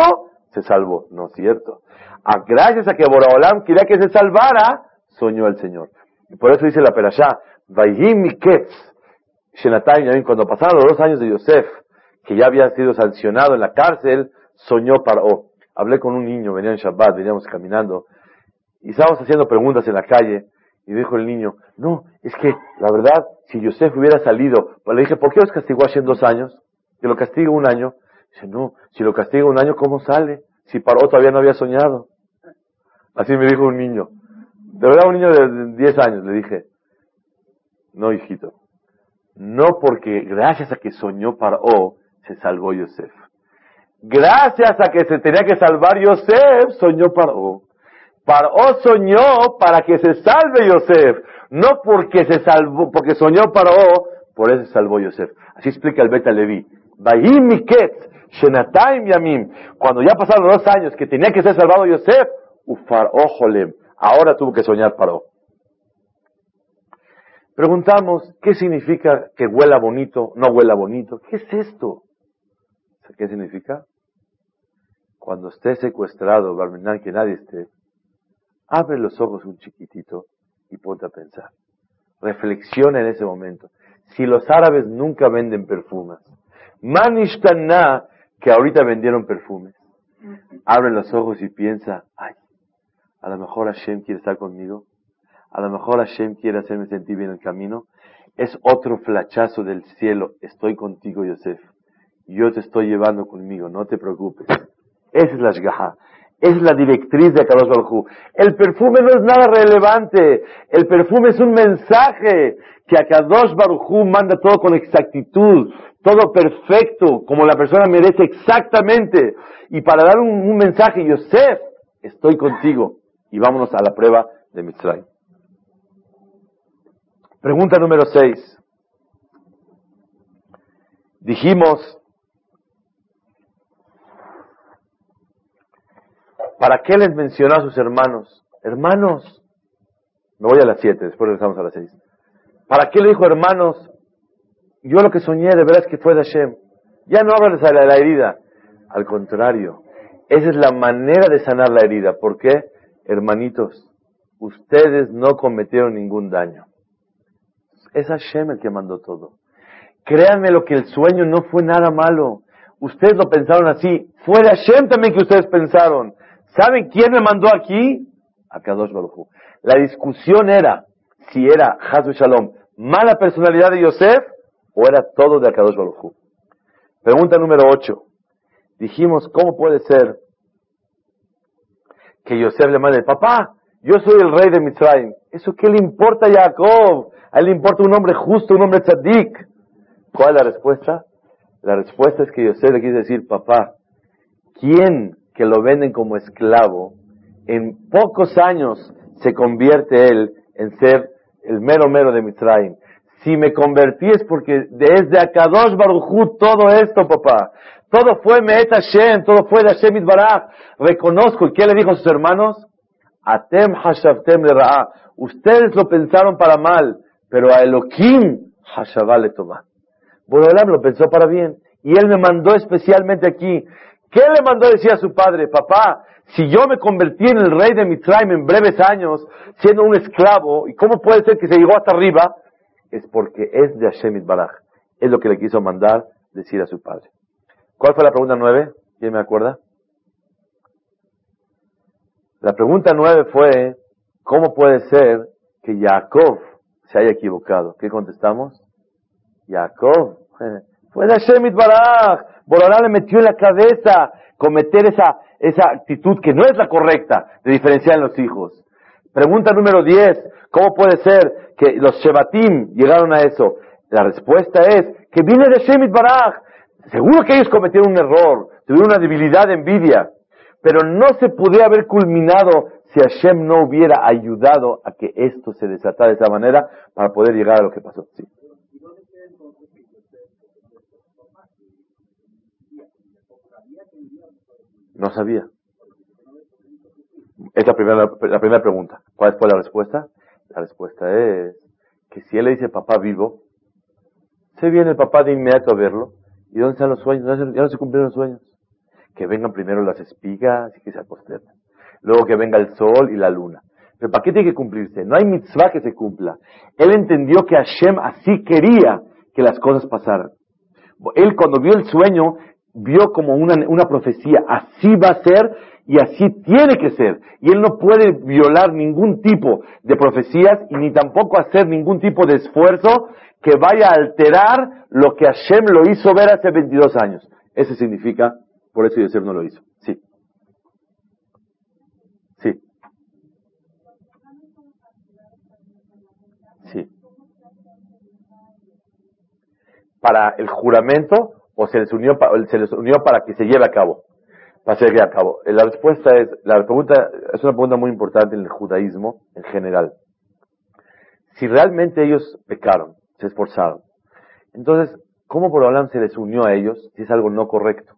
se salvó. No es cierto. Ah, gracias a que Boraholam quería que se salvara, soñó el Señor. Y por eso dice la perashá, Vayim Miketz, cuando pasaron los dos años de Yosef, que ya había sido sancionado en la cárcel, soñó para, hablé con un niño, venía en Shabbat, veníamos caminando, y estábamos haciendo preguntas en la calle, y dijo el niño, no, es que, la verdad, si Yosef hubiera salido, pues le dije, ¿por qué los castigó hace dos años? Que lo castiga un año. Dice, no, si lo castiga un año, ¿cómo sale? Si paró todavía no había soñado. Así me dijo un niño. De verdad, un niño de 10 años, le dije, no, hijito, no porque gracias a que soñó Paró, se salvó Yosef. Gracias a que se tenía que salvar Yosef, soñó Paró. Paró soñó para que se salve Yosef, no porque se salvó, porque soñó Paró, por eso se salvó Yosef. Así explica el Beta Levi. Yamim. Cuando ya pasaron dos años que tenía que ser salvado Yosef, Ufar Ojolem. Ahora tuvo que soñar Paró. Preguntamos, ¿qué significa que huela bonito, no huela bonito? ¿Qué es esto? ¿Qué significa? Cuando esté secuestrado, Barmenán, que nadie esté, abre los ojos un chiquitito y ponte a pensar. Reflexiona en ese momento. Si los árabes nunca venden perfumes, Manishtaná, que ahorita vendieron perfumes, abre los ojos y piensa, ay, a lo mejor Hashem quiere estar conmigo, a lo mejor Hashem quiere hacerme sentir bien el camino, es otro flachazo del cielo, estoy contigo, Yosef, yo te estoy llevando conmigo, no te preocupes. Esa es la shgaha, es la directriz de Akadosh Baruj El perfume no es nada relevante, el perfume es un mensaje que Akadosh Baruj manda todo con exactitud, todo perfecto, como la persona merece exactamente. Y para dar un, mensaje, Yosef, estoy contigo. Y vámonos a la prueba de Mitzrayim. Pregunta número 6. Dijimos, ¿para qué les mencionó a sus hermanos? Hermanos, me voy a las 7, después regresamos a las 6. ¿Para qué le dijo hermanos? Yo lo que soñé de verdad es que fue de Hashem. Ya no hablan de la herida. Al contrario, esa es la manera de sanar la herida. ¿Por qué? Hermanitos, ustedes no cometieron ningún daño. Es Hashem el que mandó todo. Créanme lo que el sueño no fue nada malo. Ustedes lo pensaron así. Fue de Hashem también que ustedes pensaron. ¿Saben quién me mandó aquí? A Kadosh La discusión era si era Hazbe Shalom mala personalidad de Yosef o era todo de Akadosh Baruj Pregunta número 8. Dijimos, ¿cómo puede ser que Yosef le mande, papá, yo soy el rey de Mitzrayim? ¿Eso qué le importa a Jacob? A él le importa un hombre justo, un hombre tzadik. ¿Cuál es la respuesta? La respuesta es que Yosef le quiere decir, papá, ¿quién que lo venden como esclavo, en pocos años se convierte él en ser el mero mero de Mitzrayim? Si me convertí es porque desde Akadosh Baruchu todo esto, papá. Todo fue Meet Hashem, todo fue de Hashem. Reconozco, ¿y qué le dijo a sus hermanos? Atem Hashavtem le Ustedes lo pensaron para mal, pero a Elohim Hashavah le Borolam lo pensó para bien. Y él me mandó especialmente aquí ¿Qué le mandó a decir a su padre? Papá, si yo me convertí en el rey de Mitzrayim en breves años, siendo un esclavo, ¿y cómo puede ser que se llegó hasta arriba? Es porque es de Hashem Baraj. Es lo que le quiso mandar decir a su padre. ¿Cuál fue la pregunta nueve? ¿Quién me acuerda? La pregunta nueve fue, ¿cómo puede ser que Jacob se haya equivocado? ¿Qué contestamos? Jacob, de Hashem Baraj. Borará le metió en la cabeza cometer esa, esa actitud que no es la correcta de diferenciar en los hijos. Pregunta número 10. ¿Cómo puede ser que los Shevatim llegaron a eso? La respuesta es que viene de Shemit Baraj. Seguro que ellos cometieron un error, tuvieron una debilidad de envidia, pero no se podía haber culminado si Hashem no hubiera ayudado a que esto se desatara de esa manera para poder llegar a lo que pasó. No sabía. Es la primera, la primera pregunta. ¿Cuál fue la respuesta? La respuesta es que si él le dice papá vivo, se viene el papá de inmediato a verlo. ¿Y dónde están los sueños? Ya no se cumplieron los sueños. Que vengan primero las espigas y que se acosten. Luego que venga el sol y la luna. Pero ¿para qué tiene que cumplirse? No hay mitzvah que se cumpla. Él entendió que Hashem así quería que las cosas pasaran. Él cuando vio el sueño, vio como una, una profecía, así va a ser y así tiene que ser. Y él no puede violar ningún tipo de profecías y ni tampoco hacer ningún tipo de esfuerzo que vaya a alterar lo que Hashem lo hizo ver hace 22 años. Eso significa, por eso Yosef no lo hizo. Sí. Sí. Sí. Para el juramento o se les unió, se para que se lleve a cabo para ser a cabo. La respuesta es, la pregunta es una pregunta muy importante en el judaísmo en general. Si realmente ellos pecaron, se esforzaron, entonces, ¿cómo Boreolam se les unió a ellos si es algo no correcto?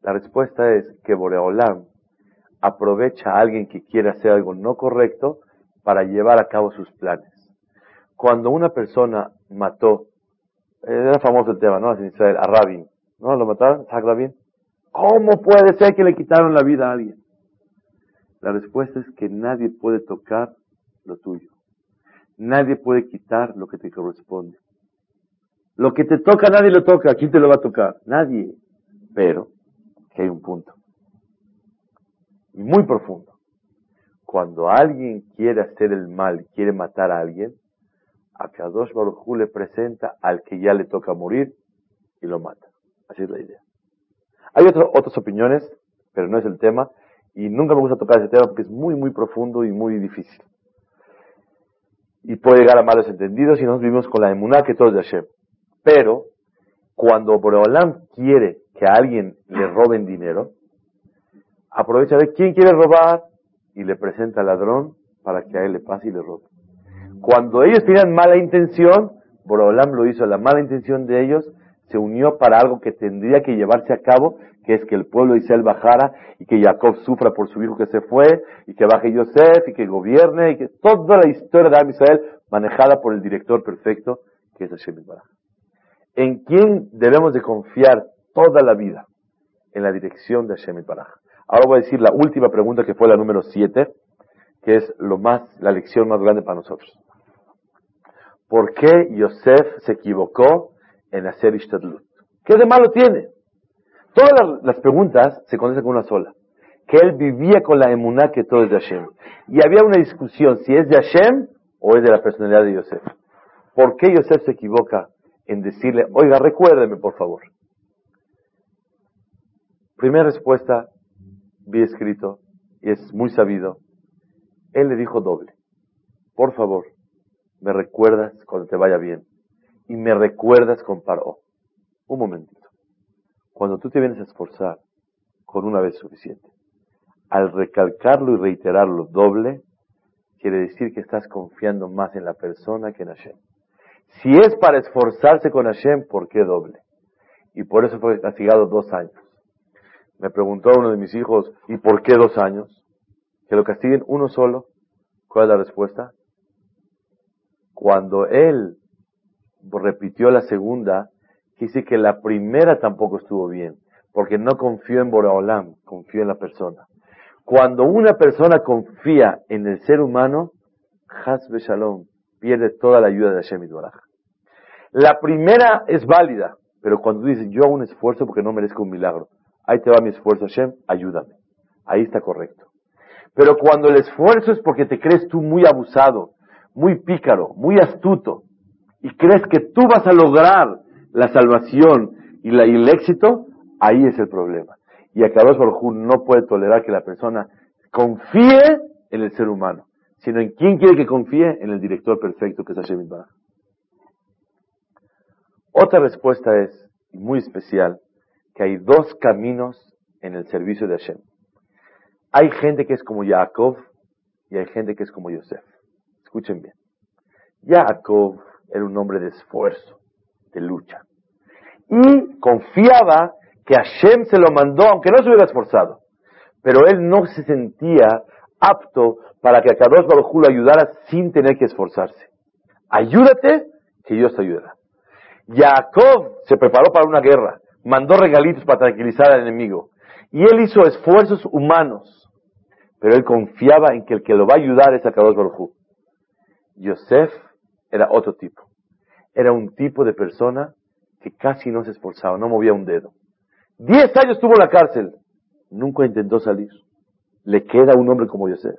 La respuesta es que Boreolam aprovecha a alguien que quiere hacer algo no correcto para llevar a cabo sus planes. Cuando una persona mató, era famoso el tema, ¿no? A Rabin, ¿no? ¿Lo mataron? ¿Cómo puede ser que le quitaron la vida a alguien? La respuesta es que nadie puede tocar lo tuyo. Nadie puede quitar lo que te corresponde. Lo que te toca nadie lo toca. ¿Quién te lo va a tocar? Nadie. Pero, que hay un punto. Muy profundo. Cuando alguien quiere hacer el mal, quiere matar a alguien, a Kadosh Baruj le presenta al que ya le toca morir y lo mata. Así es la idea. Hay otras opiniones, pero no es el tema, y nunca me gusta tocar ese tema porque es muy, muy profundo y muy difícil. Y puede llegar a malos entendidos y nos vivimos con la emuná que todo es de Hashem. Pero, cuando Boreolam quiere que a alguien le roben dinero, aprovecha de quién quiere robar y le presenta al ladrón para que a él le pase y le robe. Cuando ellos tenían mala intención, Boreolam lo hizo, la mala intención de ellos se unió para algo que tendría que llevarse a cabo, que es que el pueblo de Israel bajara y que Jacob sufra por su hijo que se fue, y que baje Yosef y que gobierne, y que toda la historia de Israel manejada por el director perfecto, que es Hashem Baraj. ¿En quién debemos de confiar toda la vida? En la dirección de Hashem Baraj. Ahora voy a decir la última pregunta que fue la número 7, que es lo más, la lección más grande para nosotros. ¿Por qué Yosef se equivocó en hacer Ishtadlut. ¿Qué de malo tiene? Todas las, preguntas se contestan con una sola. Que él vivía con la emuná que todo es de Hashem. Y había una discusión si es de Hashem o es de la personalidad de Yosef. ¿Por qué Yosef se equivoca en decirle, oiga, recuérdeme por favor? Primera respuesta, vi escrito, y es muy sabido. Él le dijo doble. Por favor, me recuerdas cuando te vaya bien y me recuerdas con paro. Un momentito. Cuando tú te vienes a esforzar con una vez suficiente, al recalcarlo y reiterarlo doble, quiere decir que estás confiando más en la persona que en Hashem. Si es para esforzarse con Hashem, ¿por qué doble? Y por eso fue castigado dos años. Me preguntó uno de mis hijos, ¿y por qué dos años? Que lo castiguen uno solo. ¿Cuál es la respuesta? Cuando él repitió la segunda, dice que la primera tampoco estuvo bien. porque no confío en Boraholam, confío en la persona. Cuando una persona confía en el ser humano, Hasbe Shalom, pierde toda la ayuda de Hashem Baraj. La primera es válida, pero cuando tú dices, yo hago un esfuerzo porque no merezco un milagro, ahí te va mi esfuerzo, Hashem, ayúdame. Ahí está correcto. Pero cuando el esfuerzo es porque te crees tú muy abusado, muy pícaro, muy astuto, y crees que tú vas a lograr la salvación y, el éxito, ahí es el problema. Y Akadosh Baruj no puede tolerar que la persona confíe en el ser humano, sino en quién quiere que confíe, en el director perfecto que es Hashem Baraj. Otra respuesta es, muy especial, que hay dos caminos en el servicio de Hashem. Hay gente que es como Jacob y hay gente que es como Yosef. Escuchen bien. Jacob era un hombre de esfuerzo, de lucha. Y confiaba que Hashem se lo mandó, aunque no se hubiera esforzado. Pero él no se sentía apto para que a Kadosh Baruj lo ayudara sin tener que esforzarse. Ayúdate, que Dios te ayudará. Jacob se preparó para una guerra, mandó regalitos para tranquilizar al enemigo. Y él hizo esfuerzos humanos, pero él confiaba en que el que lo va a ayudar es a Kadosh Baruj Yosef era otro tipo. Era un tipo de persona que casi no se esforzaba, no movía un dedo. Diez años estuvo en la cárcel, nunca intentó salir. Le queda un hombre como Yosef.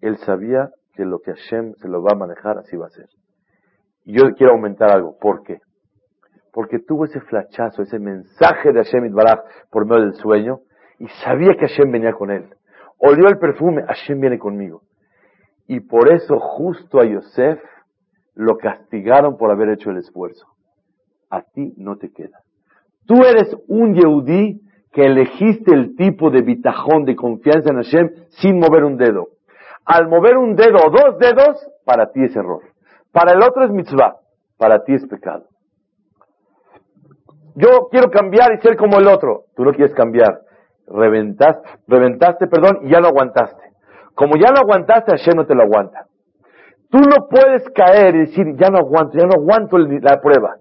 Él sabía que lo que Hashem se lo va a manejar, así va a ser. Y yo quiero aumentar algo. ¿Por qué? Porque tuvo ese flachazo, ese mensaje de Hashem Itbaraj por medio del sueño y sabía que Hashem venía con él. Olió el perfume, Hashem viene conmigo. Y por eso justo a Yosef lo castigaron por haber hecho el esfuerzo. A ti no te queda. Tú eres un Yehudí que elegiste el tipo de bitajón, de confianza en Hashem, sin mover un dedo. Al mover un dedo o dos dedos, para ti es error. Para el otro es mitzvah, para ti es pecado. Yo quiero cambiar y ser como el otro. Tú no quieres cambiar. Reventaste, reventaste, perdón, y ya lo aguantaste. Como ya lo aguantaste, Hashem no te lo aguanta. Tú no puedes caer y decir, ya no aguanto, ya no aguanto la prueba.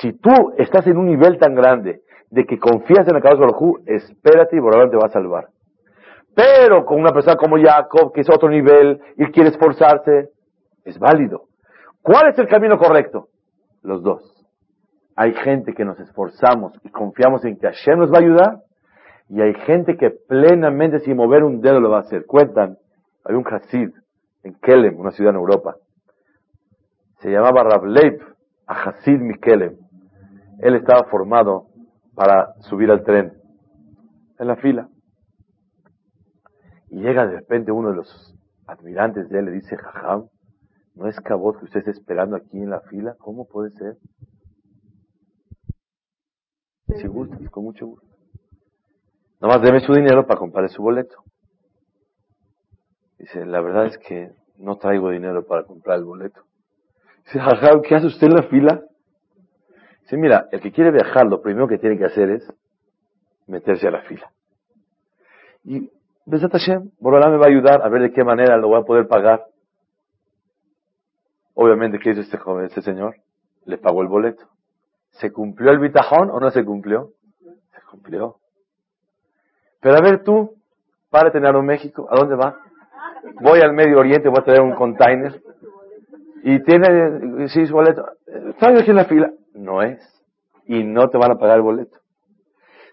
Si tú estás en un nivel tan grande de que confías en el Kadosh Baruj espérate y por te va a salvar. Pero con una persona como Jacob, que es otro nivel y quiere esforzarse, es válido. ¿Cuál es el camino correcto? Los dos. Hay gente que nos esforzamos y confiamos en que Hashem nos va a ayudar, y hay gente que plenamente sin mover un dedo lo va a hacer. Cuentan, hay un Hasid en Kelem, una ciudad en Europa. Se llamaba Rableib a Hasid Mikelem. Él estaba formado para subir al tren en la fila. Y llega de repente uno de los admirantes de él, le dice, Jajam, ¿no es cabot que usted esté esperando aquí en la fila? ¿Cómo puede ser? Si gusta, con mucho gusto. Nomás deme su dinero para comprar su boleto. Dice, la verdad es que no traigo dinero para comprar el boleto. Dice, Jajam, ¿qué hace usted en la fila? Dice, mira, el que quiere viajar, lo primero que tiene que hacer es meterse a la fila. Y Besat Hashem, Borolá me va a ayudar a ver de qué manera lo voy a poder pagar. Obviamente, ¿qué hizo este joven, este señor? Le pagó el boleto. ¿Se cumplió el bitajón o no se cumplió? Se cumplió. Pero a ver tú, para tener un México, ¿a dónde va? Voy al Medio Oriente, voy a traer un container. Y tiene, sí, su boleto. Aquí en la fila no es. Y no te van a pagar el boleto.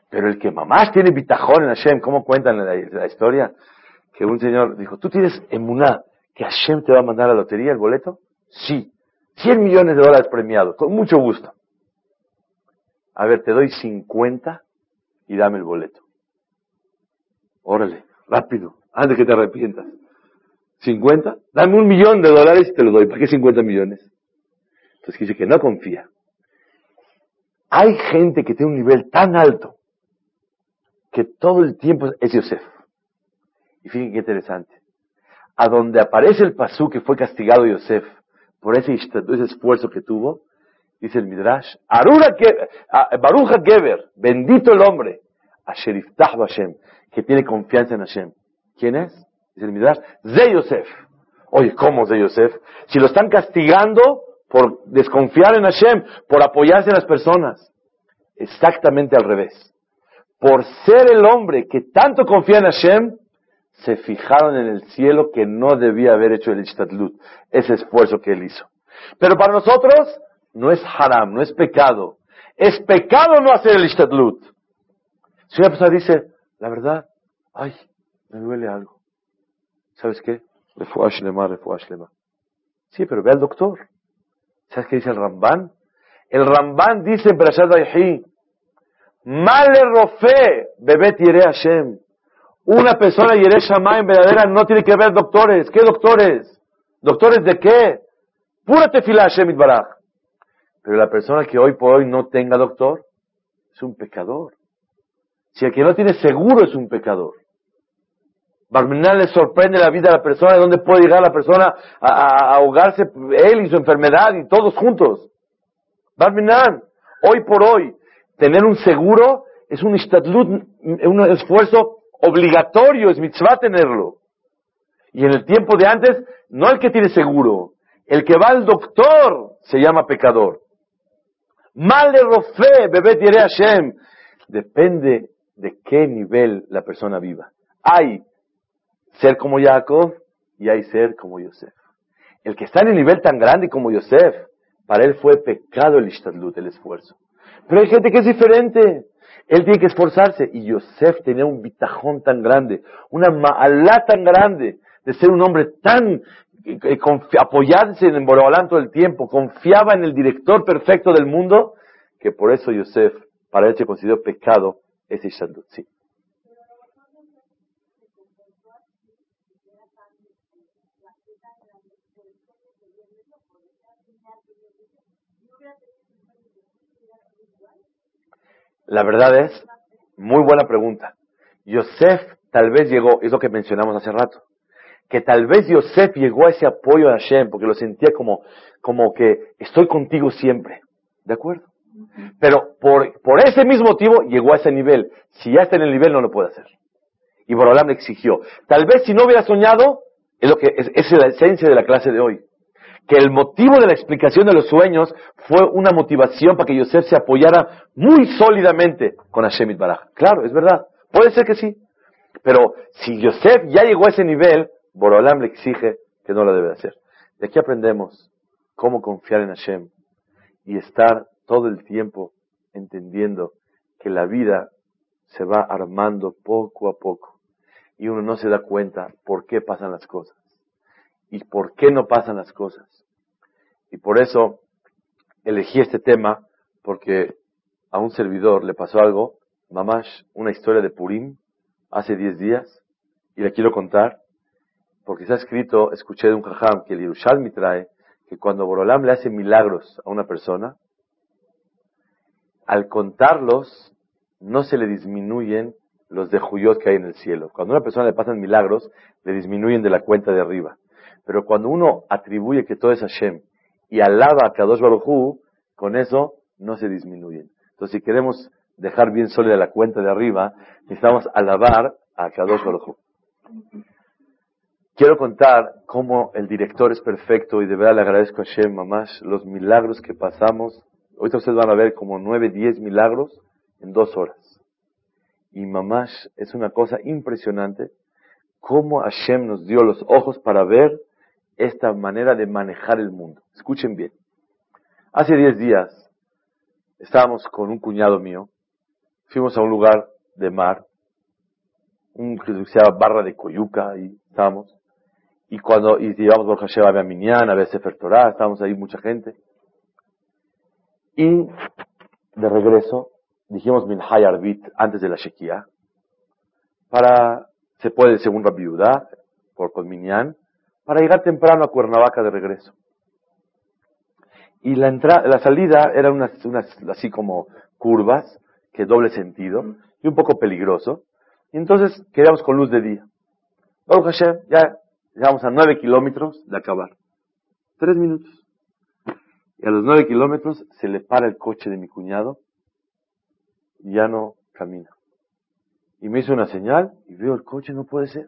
Pero el que mamás tiene bitajón en Hashem, ¿cómo cuentan la, la, historia? Que un señor dijo, ¿tú tienes emuná que Hashem te va a mandar a la lotería el boleto? Sí. 100 millones de dólares premiados, con mucho gusto. A ver, te doy 50 y dame el boleto. Órale, rápido, antes que te arrepientas. 50, dame un millón de dólares y te lo doy. ¿Para qué 50 millones? Entonces dice que no confía. Hay gente que tiene un nivel tan alto que todo el tiempo es Yosef. Y fíjense qué interesante. A donde aparece el pasú que fue castigado Yosef por ese, ese esfuerzo que tuvo, dice el Midrash, Baruja Geber, bendito el hombre, a Sheriftah Hashem, que tiene confianza en Hashem. ¿Quién es? Dice el Midrash, Ze Yosef. Oye, ¿cómo Yosef? Si lo están castigando, por desconfiar en Hashem, por apoyarse en las personas. Exactamente al revés. por ser el hombre que tanto confía en Hashem, se fijaron en el cielo que no debía haber hecho el Ishtadlut, ese esfuerzo que él hizo. Pero para nosotros no es haram, no es pecado. Es pecado no hacer el Ishtadlut. Si una persona dice, la verdad, ay, me duele algo. ¿Sabes qué? Sí, pero ve al doctor. ¿Sabes qué dice el Ramban? El Ramban dice en Perashat Vayhi, Male rofe, bebé tire Hashem. Una persona yere en verdadera no tiene que ver doctores. ¿Qué doctores? ¿Doctores de qué? Pura tefila Hashem Baraj. Pero la persona que hoy por hoy no tenga doctor es un pecador. Si el que no tiene seguro es un pecador. Barminal le sorprende la vida a la persona, de dónde puede llegar la persona a, ahogarse él y su enfermedad y todos juntos. Barminal, hoy por hoy, tener un seguro es un un esfuerzo obligatorio, es mitzvah tenerlo. Y en el tiempo de antes, no el que tiene seguro, el que va al doctor se llama pecador. Mal de rofe, bebé diré Hashem. Depende de qué nivel la persona viva. Hay ser como Jacob y hay ser como Yosef. El que está en el nivel tan grande como Yosef, para él fue pecado el ishtadlut, el esfuerzo. Pero hay gente que es diferente. Él tiene que esforzarse. Y Yosef tenía un bitajón tan grande, una ma'alá tan grande de ser un hombre tan eh, apoyarse en Borobalán todo el tiempo, confiaba en el director perfecto del mundo, que por eso Yosef, para él se consideró pecado ese Ishtadlut. Sí. La verdad es, muy buena pregunta. Yosef tal vez llegó, es lo que mencionamos hace rato, que tal vez Yosef llegó a ese apoyo de Hashem porque lo sentía como, como que estoy contigo siempre. ¿De acuerdo? Pero por, ese mismo motivo llegó a ese nivel. Si ya está en el nivel no lo puede hacer. Y Borolam le exigió. Tal vez si no hubiera soñado, es lo que es, es la esencia de la clase de hoy que el motivo de la explicación de los sueños fue una motivación para que Yosef se apoyara muy sólidamente con Hashem Baraj. Claro, es verdad. Puede ser que sí. Pero si Yosef ya llegó a ese nivel, Borolam le exige que no lo debe hacer. De aquí aprendemos cómo confiar en Hashem y estar todo el tiempo entendiendo que la vida se va armando poco a poco y uno no se da cuenta por qué pasan las cosas y por qué no pasan las cosas. Y por eso elegí este tema, porque a un servidor le pasó algo, mamash, una historia de Purim, hace 10 días, y la quiero contar, porque está escrito, escuché de un jajam que el Yerushalmi trae, que cuando Borolam le hace milagros a una persona, al contarlos, no se le disminuyen los de Juyot que hay en el cielo. Cuando a una persona le pasan milagros, le disminuyen de la cuenta de arriba. Pero cuando uno atribuye que todo es Hashem y alaba a Kadosh Baruj con eso no se disminuyen. Entonces, si queremos dejar bien sólida la cuenta de arriba, necesitamos alabar a Kadosh Baruj Quiero contar cómo el director es perfecto y de verdad le agradezco a Hashem, mamás, los milagros que pasamos. Ahorita ustedes van a ver como nueve, diez milagros en dos horas. Y mamás, es una cosa impresionante cómo Hashem nos dio los ojos para ver esta manera de manejar el mundo. Escuchen bien. Hace 10 días estábamos con un cuñado mío, fuimos a un lugar de mar, un que se llama Barra de Coyuca, y estábamos. Y cuando y llevamos por Hashem a Minyan, a ver Sefer Torah, estábamos ahí mucha gente. Y de regreso dijimos Minhay Arbit antes de la Shekia, para, se puede según la viuda, por Minyan, para llegar temprano a Cuernavaca de regreso. Y la entrada, la salida era unas, unas así como curvas, que doble sentido, y un poco peligroso. Y entonces quedamos con luz de día. Baruch Hashem, ya llegamos a nueve kilómetros de acabar. Tres minutos. Y a los nueve kilómetros se le para el coche de mi cuñado y ya no camina. Y me hizo una señal y veo el coche, no puede ser.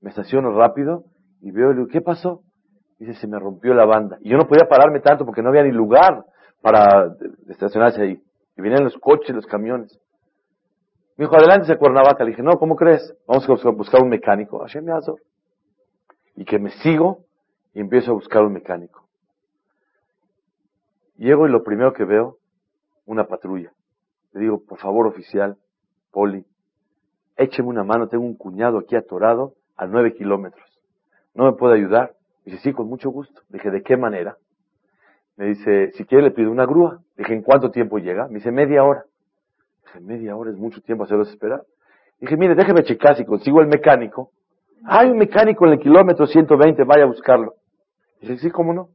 Me estaciono rápido y veo, digo, ¿qué pasó? Dice, se me rompió la banda. Y yo no podía pararme tanto porque no había ni lugar para estacionarse ahí. Y venían los coches, los camiones. Me dijo, adelante a Cuernavaca. Le dije, no, ¿cómo crees? Vamos a buscar un mecánico. Y que me sigo y empiezo a buscar un mecánico. Llego y lo primero que veo, una patrulla. Le digo, por favor, oficial, poli, écheme una mano, tengo un cuñado aquí atorado a nueve kilómetros. ¿No me puede ayudar? Dice, sí, con mucho gusto. Dije, ¿de qué manera? Me dice, si quiere le pido una grúa. Dije, ¿en cuánto tiempo llega? Me dice, media hora. Dije, media hora es mucho tiempo hacerlos esperar. Dije, mire, déjeme checar si consigo el mecánico. Hay un mecánico en el kilómetro 120, vaya a buscarlo. Dije, sí, ¿cómo no?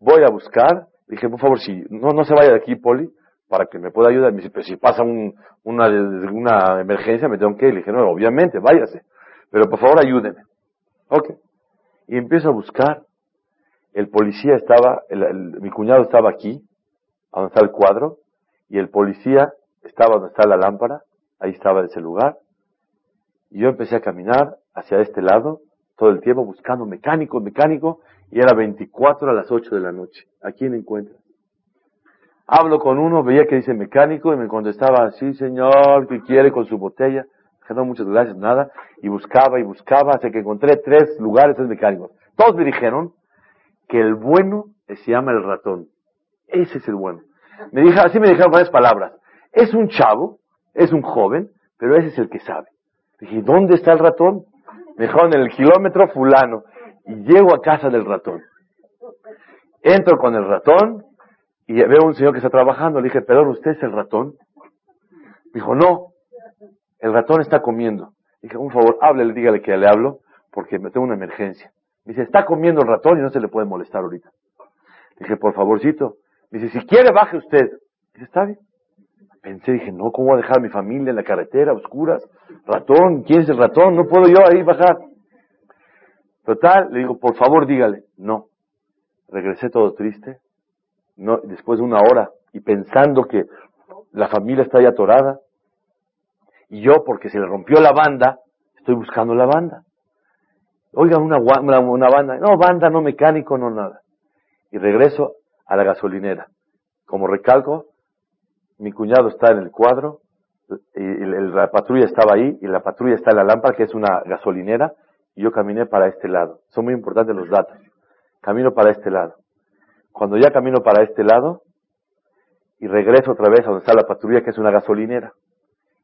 Voy a buscar. Dije, por favor, si no, no se vaya de aquí, Poli, para que me pueda ayudar. Me dice, pero si pasa un, una, una emergencia, me tengo que ir. Le dije, no, obviamente, váyase. Pero por favor, ayúdeme. Ok. Y empiezo a buscar. El policía estaba, mi cuñado estaba aquí, donde está el cuadro, y el policía estaba donde está la lámpara, ahí estaba ese lugar. Y yo empecé a caminar hacia este lado, todo el tiempo buscando mecánico, mecánico, y era 24 a las 8 de la noche. ¿A quién encuentro? Hablo con uno, veía que dice mecánico, y me contestaba, sí señor, ¿qué quiere con su botella? No, muchas gracias, nada. Y buscaba y buscaba, hasta que encontré tres lugares de mecánicos. Todos me dijeron que el bueno se llama el ratón. Ese es el bueno. Me dijo, así me dijeron varias palabras. Es un chavo, es un joven, pero ese es el que sabe. Dije, ¿dónde está el ratón? Me dijeron en el kilómetro fulano. Y llego a casa del ratón. Entro con el ratón y veo a un señor que está trabajando. Le dije, perdón, ¿usted es el ratón? Dijo, no, el ratón está comiendo. Dije, por favor, háblele, dígale que le hablo, porque me tengo una emergencia. Dice, está comiendo el ratón y no se le puede molestar ahorita. Dije, por favorcito. Dice, si quiere, baje usted. Dice, está bien. Pensé, dije, no, ¿cómo voy a dejar a mi familia en la carretera, oscuras? Ratón, ¿quién es el ratón? No puedo yo ahí bajar. Total, le digo, por favor, dígale. No. Regresé todo triste. No, después de una hora y pensando que la familia está ya atorada. Y yo, porque se le rompió la banda, estoy buscando la banda. Oiga, una, una, banda. No, banda, no mecánico, no nada. Y regreso a la gasolinera. Como recalco, mi cuñado está en el cuadro, y la patrulla estaba ahí, y la patrulla está en la lámpara, que es una gasolinera, y yo caminé para este lado. Son muy importantes los datos. Camino para este lado. Cuando ya camino para este lado, y regreso otra vez a donde está la patrulla, que es una gasolinera,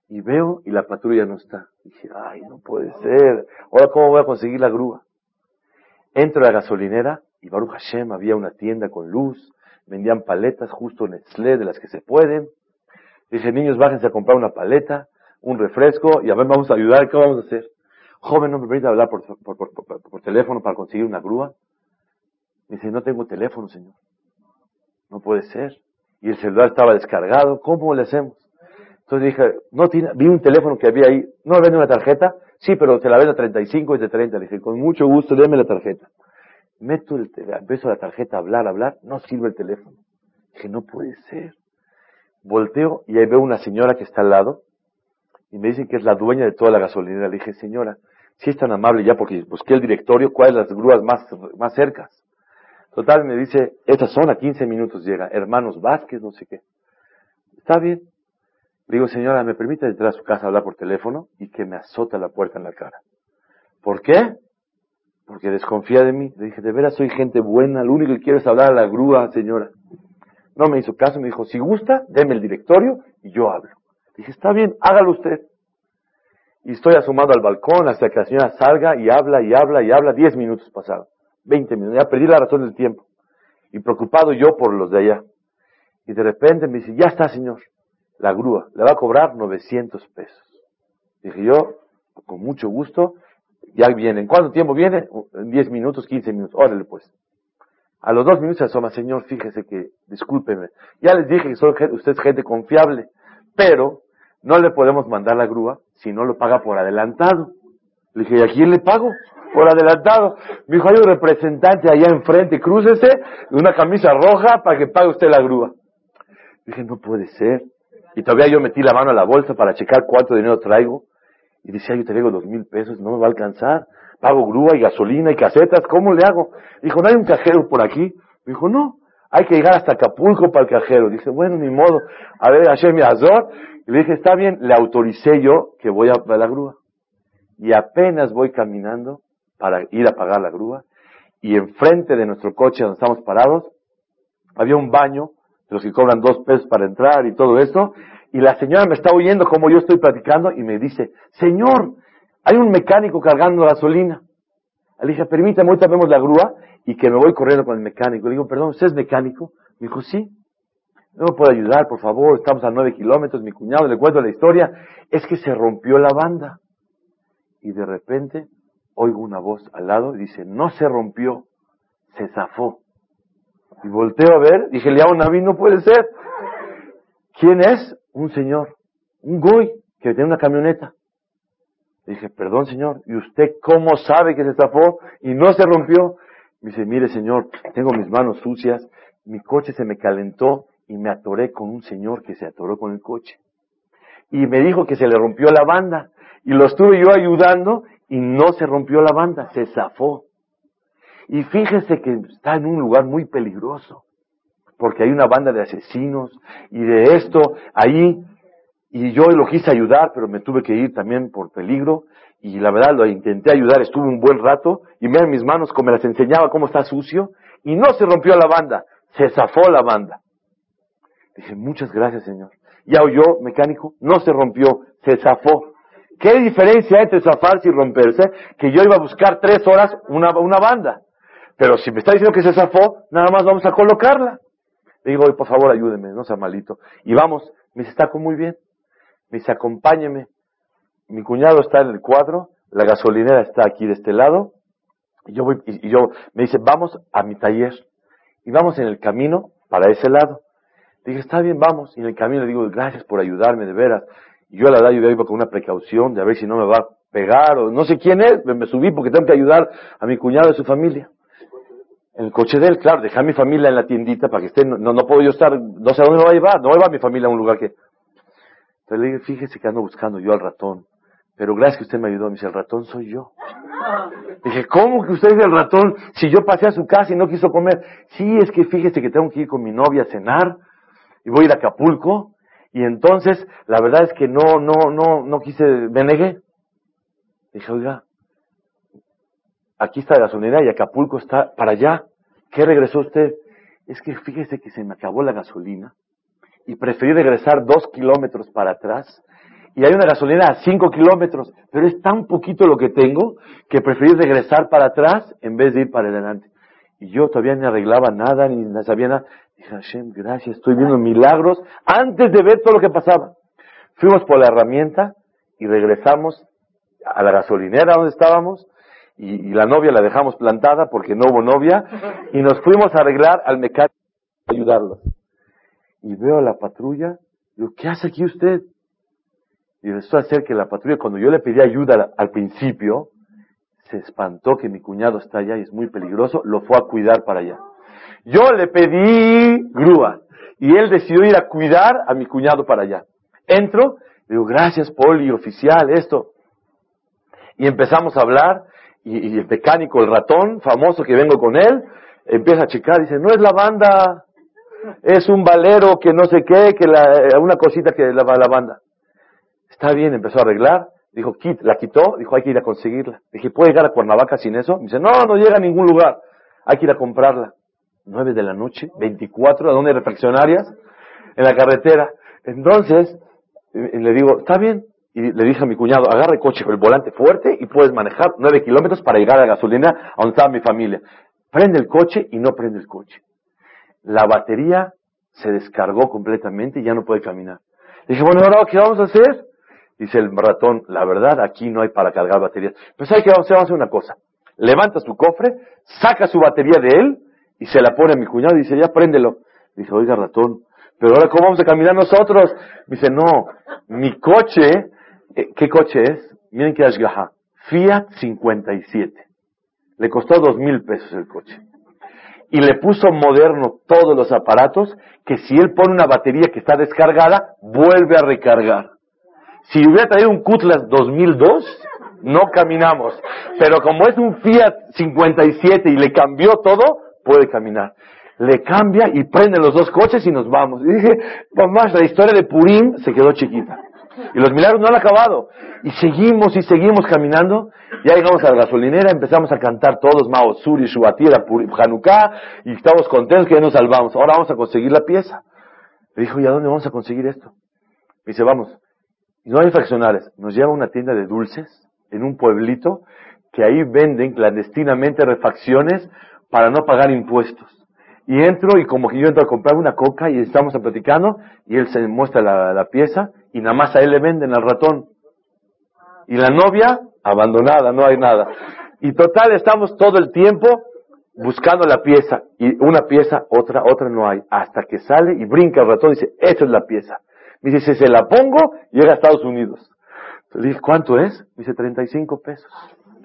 y veo y la patrulla no está. dije, ay, no puede ser. Ahora, ¿cómo voy a conseguir la grúa? Entro a la gasolinera y Baruch Hashem había una tienda con luz, vendían paletas justo Nestlé de las que se pueden. Dije, niños, bájense a comprar una paleta, un refresco y a ver, vamos a ayudar, ¿qué vamos a hacer? Joven, ¿no me permite hablar por, teléfono para conseguir una grúa? Me dice, no tengo teléfono, señor. No puede ser. Y el celular estaba descargado, ¿cómo le hacemos? Entonces dije, no tiene, vi un teléfono que había ahí, ¿no vende una tarjeta? Sí, pero te la vendo a 35 y de 30. Le dije, con mucho gusto, déme la tarjeta. Meto el la tarjeta a hablar, a hablar, no sirve el teléfono. Dije, no puede ser. Volteo y ahí veo una señora que está al lado y me dicen que es la dueña de toda la gasolinera. Le dije, señora, si es tan amable ya porque busqué el directorio, ¿cuáles las grúas más, más cercas? Total, me dice, estas son a 15 minutos llega, hermanos Vázquez, no sé qué. Está bien, digo, señora, ¿me permite entrar a su casa a hablar por teléfono? Y que me azota la puerta en la cara. ¿Por qué? Porque desconfía de mí. Le dije, de veras soy gente buena, lo único que quiero es hablar a la grúa, señora. No me hizo caso, me dijo, si gusta, deme el directorio y yo hablo. Dije, está bien, hágalo usted. Y estoy asomado al balcón hasta que la señora salga y habla y habla y habla. Diez minutos pasaron. Veinte minutos. Ya perdí la razón del tiempo. Y preocupado yo por los de allá. Y de repente me dice, ya está, señor la grúa, le va a cobrar 900 pesos. Dije yo, con mucho gusto, ya viene. ¿En cuánto tiempo viene? En 10 minutos, 15 minutos. Órale pues. A los dos minutos se asoma, señor, fíjese que, discúlpeme. Ya les dije que soy, usted es gente confiable, pero no le podemos mandar la grúa si no lo paga por adelantado. Le dije, ¿y a quién le pago? Por adelantado. Me dijo, hay un representante allá enfrente, crúcese, una camisa roja para que pague usted la grúa. Dije, no puede ser. Y todavía yo metí la mano a la bolsa para checar cuánto dinero traigo. Y decía, yo traigo dos mil pesos, no me va a alcanzar. Pago grúa y gasolina y casetas, ¿cómo le hago? Dijo, ¿no hay un cajero por aquí? Me dijo, no, hay que llegar hasta Acapulco para el cajero. Dice, bueno, ni modo. A ver, mi Azor. Y le dije, está bien, le autoricé yo que voy a la grúa. Y apenas voy caminando para ir a pagar la grúa. Y enfrente de nuestro coche donde estamos parados, había un baño, de los que cobran dos pesos para entrar y todo eso. Y la señora me está oyendo como yo estoy platicando y me dice, Señor, hay un mecánico cargando gasolina. Le dije, permítame, ahorita vemos la grúa y que me voy corriendo con el mecánico. Le digo, perdón, ¿usted es mecánico? Me dijo, sí. ¿No me puede ayudar, por favor? Estamos a nueve kilómetros, mi cuñado, le cuento la historia. Es que se rompió la banda. Y de repente oigo una voz al lado y dice, no se rompió, se zafó. Y volteo a ver, dije, le un Naví, no puede ser. ¿Quién es? Un señor, un goy, que tiene una camioneta. dije, perdón señor, ¿y usted cómo sabe que se zafó y no se rompió? Me dice, mire señor, tengo mis manos sucias, mi coche se me calentó y me atoré con un señor que se atoró con el coche. Y me dijo que se le rompió la banda. Y lo estuve yo ayudando y no se rompió la banda, se zafó. Y fíjese que está en un lugar muy peligroso, porque hay una banda de asesinos y de esto ahí, y yo lo quise ayudar, pero me tuve que ir también por peligro, y la verdad lo intenté ayudar, estuve un buen rato, y miren mis manos como me las enseñaba cómo está sucio, y no se rompió la banda, se zafó la banda. Dije, muchas gracias Señor. Ya oyó, mecánico, no se rompió, se zafó. ¿Qué diferencia entre zafarse y romperse? Que yo iba a buscar tres horas una, una banda. Pero si me está diciendo que se zafó, nada más vamos a colocarla. Le digo, por favor, ayúdeme, no sea malito. Y vamos, me dice, está muy bien. Me dice, acompáñeme. Mi cuñado está en el cuadro, la gasolinera está aquí de este lado. Y yo voy, y yo, me dice, vamos a mi taller. Y vamos en el camino para ese lado. Dije, está bien, vamos. Y en el camino le digo, gracias por ayudarme, de veras. Y yo a la edad yo iba con una precaución de a ver si no me va a pegar o no sé quién es. Me, subí porque tengo que ayudar a mi cuñado y su familia. En el coche de él, claro, dejé a mi familia en la tiendita para que esté, no, no puedo yo estar, no sé a dónde me va a llevar, no va mi familia a un lugar que... Entonces le dije, fíjese que ando buscando yo al ratón, pero gracias que usted me ayudó, me dice, el ratón soy yo. Dije, ¿cómo que usted es el ratón si yo pasé a su casa y no quiso comer? Sí, es que fíjese que tengo que ir con mi novia a cenar y voy a ir a Acapulco y entonces la verdad es que no, no, no, no quise, me negué. Dije, oiga, aquí está la gasolinera y Acapulco está para allá. ¿Qué regresó usted? Es que fíjese que se me acabó la gasolina y preferí regresar dos kilómetros para atrás. Y hay una gasolina a cinco kilómetros, pero es tan poquito lo que tengo que preferí regresar para atrás en vez de ir para adelante. Y yo todavía ni arreglaba nada, ni sabía nada. Dije, Hashem, gracias, estoy viendo milagros antes de ver todo lo que pasaba. Fuimos por la herramienta y regresamos a la gasolinera donde estábamos y, la novia la dejamos plantada porque no hubo novia y nos fuimos a arreglar al mecánico para ayudarlo. Y veo a la patrulla, digo, ¿qué hace aquí usted? Y empezó a hacer que la patrulla, cuando yo le pedí ayuda al principio, se espantó que mi cuñado está allá y es muy peligroso, lo fue a cuidar para allá. Yo le pedí grúa y él decidió ir a cuidar a mi cuñado para allá. Entro, digo, gracias poli, oficial, esto. Y empezamos a hablar y, el mecánico, el ratón famoso que vengo con él, empieza a checar, dice, no es la banda, es un valero que no sé qué, que la, una cosita que la, la banda. Está bien, empezó a arreglar, dijo, quit, la quitó, dijo, hay que ir a conseguirla. Dije, ¿puede llegar a Cuernavaca sin eso? dice, no, no llega a ningún lugar, hay que ir a comprarla. 9 de la noche, 24, ¿a dónde reflexionarias? En la carretera. Entonces, eh, le digo, está bien. Y le dije a mi cuñado, agarre coche con el volante fuerte y puedes manejar 9 kilómetros para llegar a la gasolina a donde estaba mi familia. Prende el coche y no prende el coche. La batería se descargó completamente y ya no puede caminar. Le dije, bueno, ahora, ¿qué vamos a hacer? Dice el ratón, la verdad, aquí no hay para cargar baterías. Pues hay que vamos a hacer una cosa. Levanta su cofre, saca su batería de él y se la pone a mi cuñado y dice, ya préndelo. Dice, oiga ratón, pero ahora ¿cómo vamos a caminar nosotros? Dice, no, mi coche, ¿qué coche es? Miren que ashgaha, Fiat 57. Le costó dos mil pesos el coche. Y le puso moderno todos los aparatos que si él pone una batería que está descargada, vuelve a recargar. Si hubiera traído un Cutlass 2002, no caminamos. Pero como es un Fiat 57 y le cambió todo, puede caminar. le cambia y prende los dos coches y nos vamos. Y dije, mamá, la historia de Purim se quedó chiquita. Y los milagros no han acabado. Y seguimos y seguimos caminando. Ya llegamos a la gasolinera, empezamos a cantar todos, Mao Suri, Shubatira, Hanukkah, y estamos contentos que ya nos salvamos. Ahora vamos a conseguir la pieza. Le dijo, ¿y a dónde vamos a conseguir esto? Me dice, vamos. Y no hay fraccionales. Nos lleva a una tienda de dulces en un pueblito que ahí venden clandestinamente refacciones para no pagar impuestos. Y entro y como que yo entro a comprar una coca y estamos platicando y él se muestra la, la pieza y nada más a él le venden al ratón. Y la novia, abandonada, no hay nada. Y total, estamos todo el tiempo buscando la pieza. Y una pieza, otra, otra no hay. Hasta que sale y brinca el ratón y dice, esa es la pieza. Me dice, se la pongo, llega a Estados Unidos. Le dije, ¿cuánto es? Me dice, 35 pesos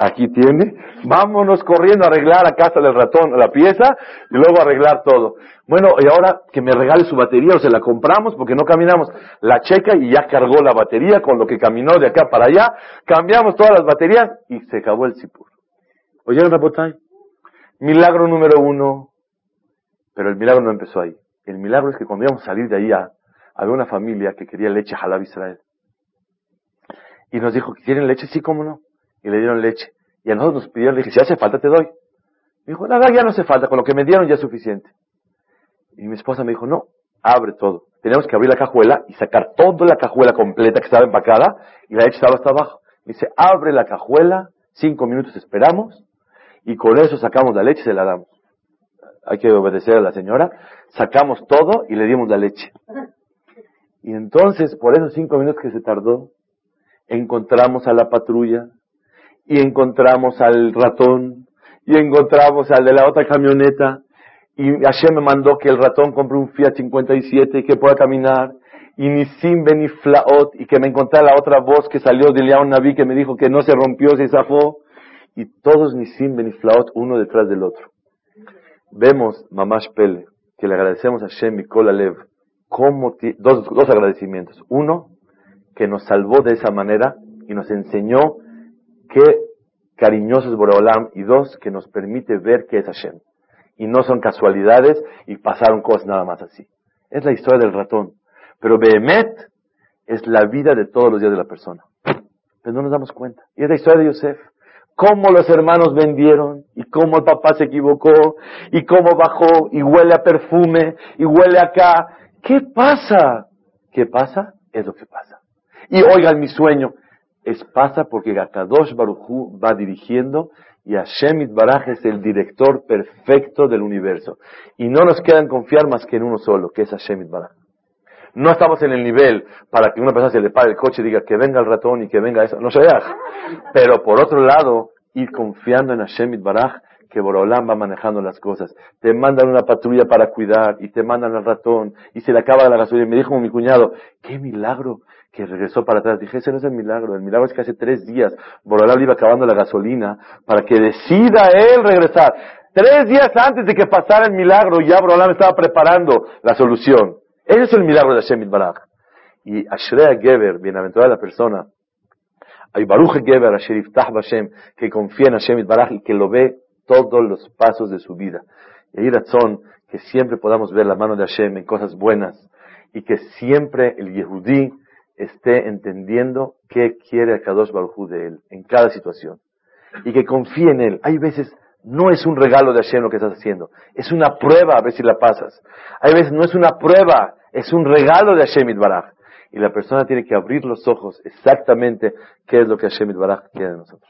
aquí tiene, vámonos corriendo a arreglar a casa del ratón la pieza y luego arreglar todo. Bueno, y ahora que me regale su batería o se la compramos porque no caminamos, la checa y ya cargó la batería con lo que caminó de acá para allá, cambiamos todas las baterías y se acabó el sipur. ¿Oyeron Rapotay? Milagro número uno, pero el milagro no empezó ahí. El milagro es que cuando íbamos a salir de ahí, había una familia que quería leche Jalab Israel. Y nos dijo, ¿quieren leche? Sí, cómo no y le dieron leche. Y a nosotros nos pidieron, le dije, si hace falta te doy. Me dijo, nada, ya no hace falta, con lo que me dieron ya es suficiente. Y mi esposa me dijo, no, abre todo. Tenemos que abrir la cajuela y sacar toda la cajuela completa que estaba empacada y la leche estaba hasta abajo. Me dice, abre la cajuela, cinco minutos esperamos y con eso sacamos la leche y se la damos. Hay que obedecer a la señora. Sacamos todo y le dimos la leche. Y entonces, por esos cinco minutos que se tardó, encontramos a la patrulla, y encontramos al ratón y encontramos al de la otra camioneta y Hashem me mandó que el ratón compre un Fiat 57 y que pueda caminar y ni Simbe ni Flaot y que me encontré la otra voz que salió de León Naví que me dijo que no se rompió, se zafó y todos ni Simbe ni Flaot uno detrás del otro. Vemos, Mamash Pele, que le agradecemos a Hashem y Kolalev como dos, dos agradecimientos. Uno, que nos salvó de esa manera y nos enseñó qué cariñoso es Boreolam, y dos, que nos permite ver qué es Hashem. Y no son casualidades y pasaron cosas nada más así. Es la historia del ratón. Pero Behemet es la vida de todos los días de la persona. Pero no nos damos cuenta. Y es la historia de Yosef. Cómo los hermanos vendieron, y cómo el papá se equivocó, y cómo bajó, y huele a perfume, y huele acá. ¿Qué pasa? ¿Qué pasa? Es lo que pasa. Y oigan mi sueño, es pasa porque Gakadosh Baruchu va dirigiendo y Hashem Baraj es el director perfecto del universo. Y no nos quedan confiar más que en uno solo, que es Hashem Baraj. No estamos en el nivel para que una persona se le pare el coche y diga que venga el ratón y que venga eso. No se vea. Pero por otro lado, ir confiando en Hashem Baraj que Borolam va manejando las cosas. Te mandan una patrulla para cuidar y te mandan al ratón y se le acaba la gasolina. Me dijo mi cuñado, qué milagro que regresó para atrás. Dije, ese no es el milagro. El milagro es que hace tres días Borolam iba acabando la gasolina para que decida él regresar. Tres días antes de que pasara el milagro, ya Borolam estaba preparando la solución. Ese es el milagro de Hashem Baraj. Y Ashrea Geber, bienaventurada la persona, hay Baruch Geber, Asher Hashem, que confía en Hashem Baraj y que lo ve todos los pasos de su vida. Y ahí razón que siempre podamos ver la mano de Hashem en cosas buenas y que siempre el Yehudí esté entendiendo qué quiere el Kadosh Baruj de él en cada situación y que confíe en él. Hay veces no es un regalo de Hashem lo que estás haciendo, es una prueba a ver si la pasas. Hay veces no es una prueba, es un regalo de Hashem Baraj. Y la persona tiene que abrir los ojos exactamente qué es lo que Hashem Baraj quiere de nosotros.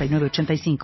85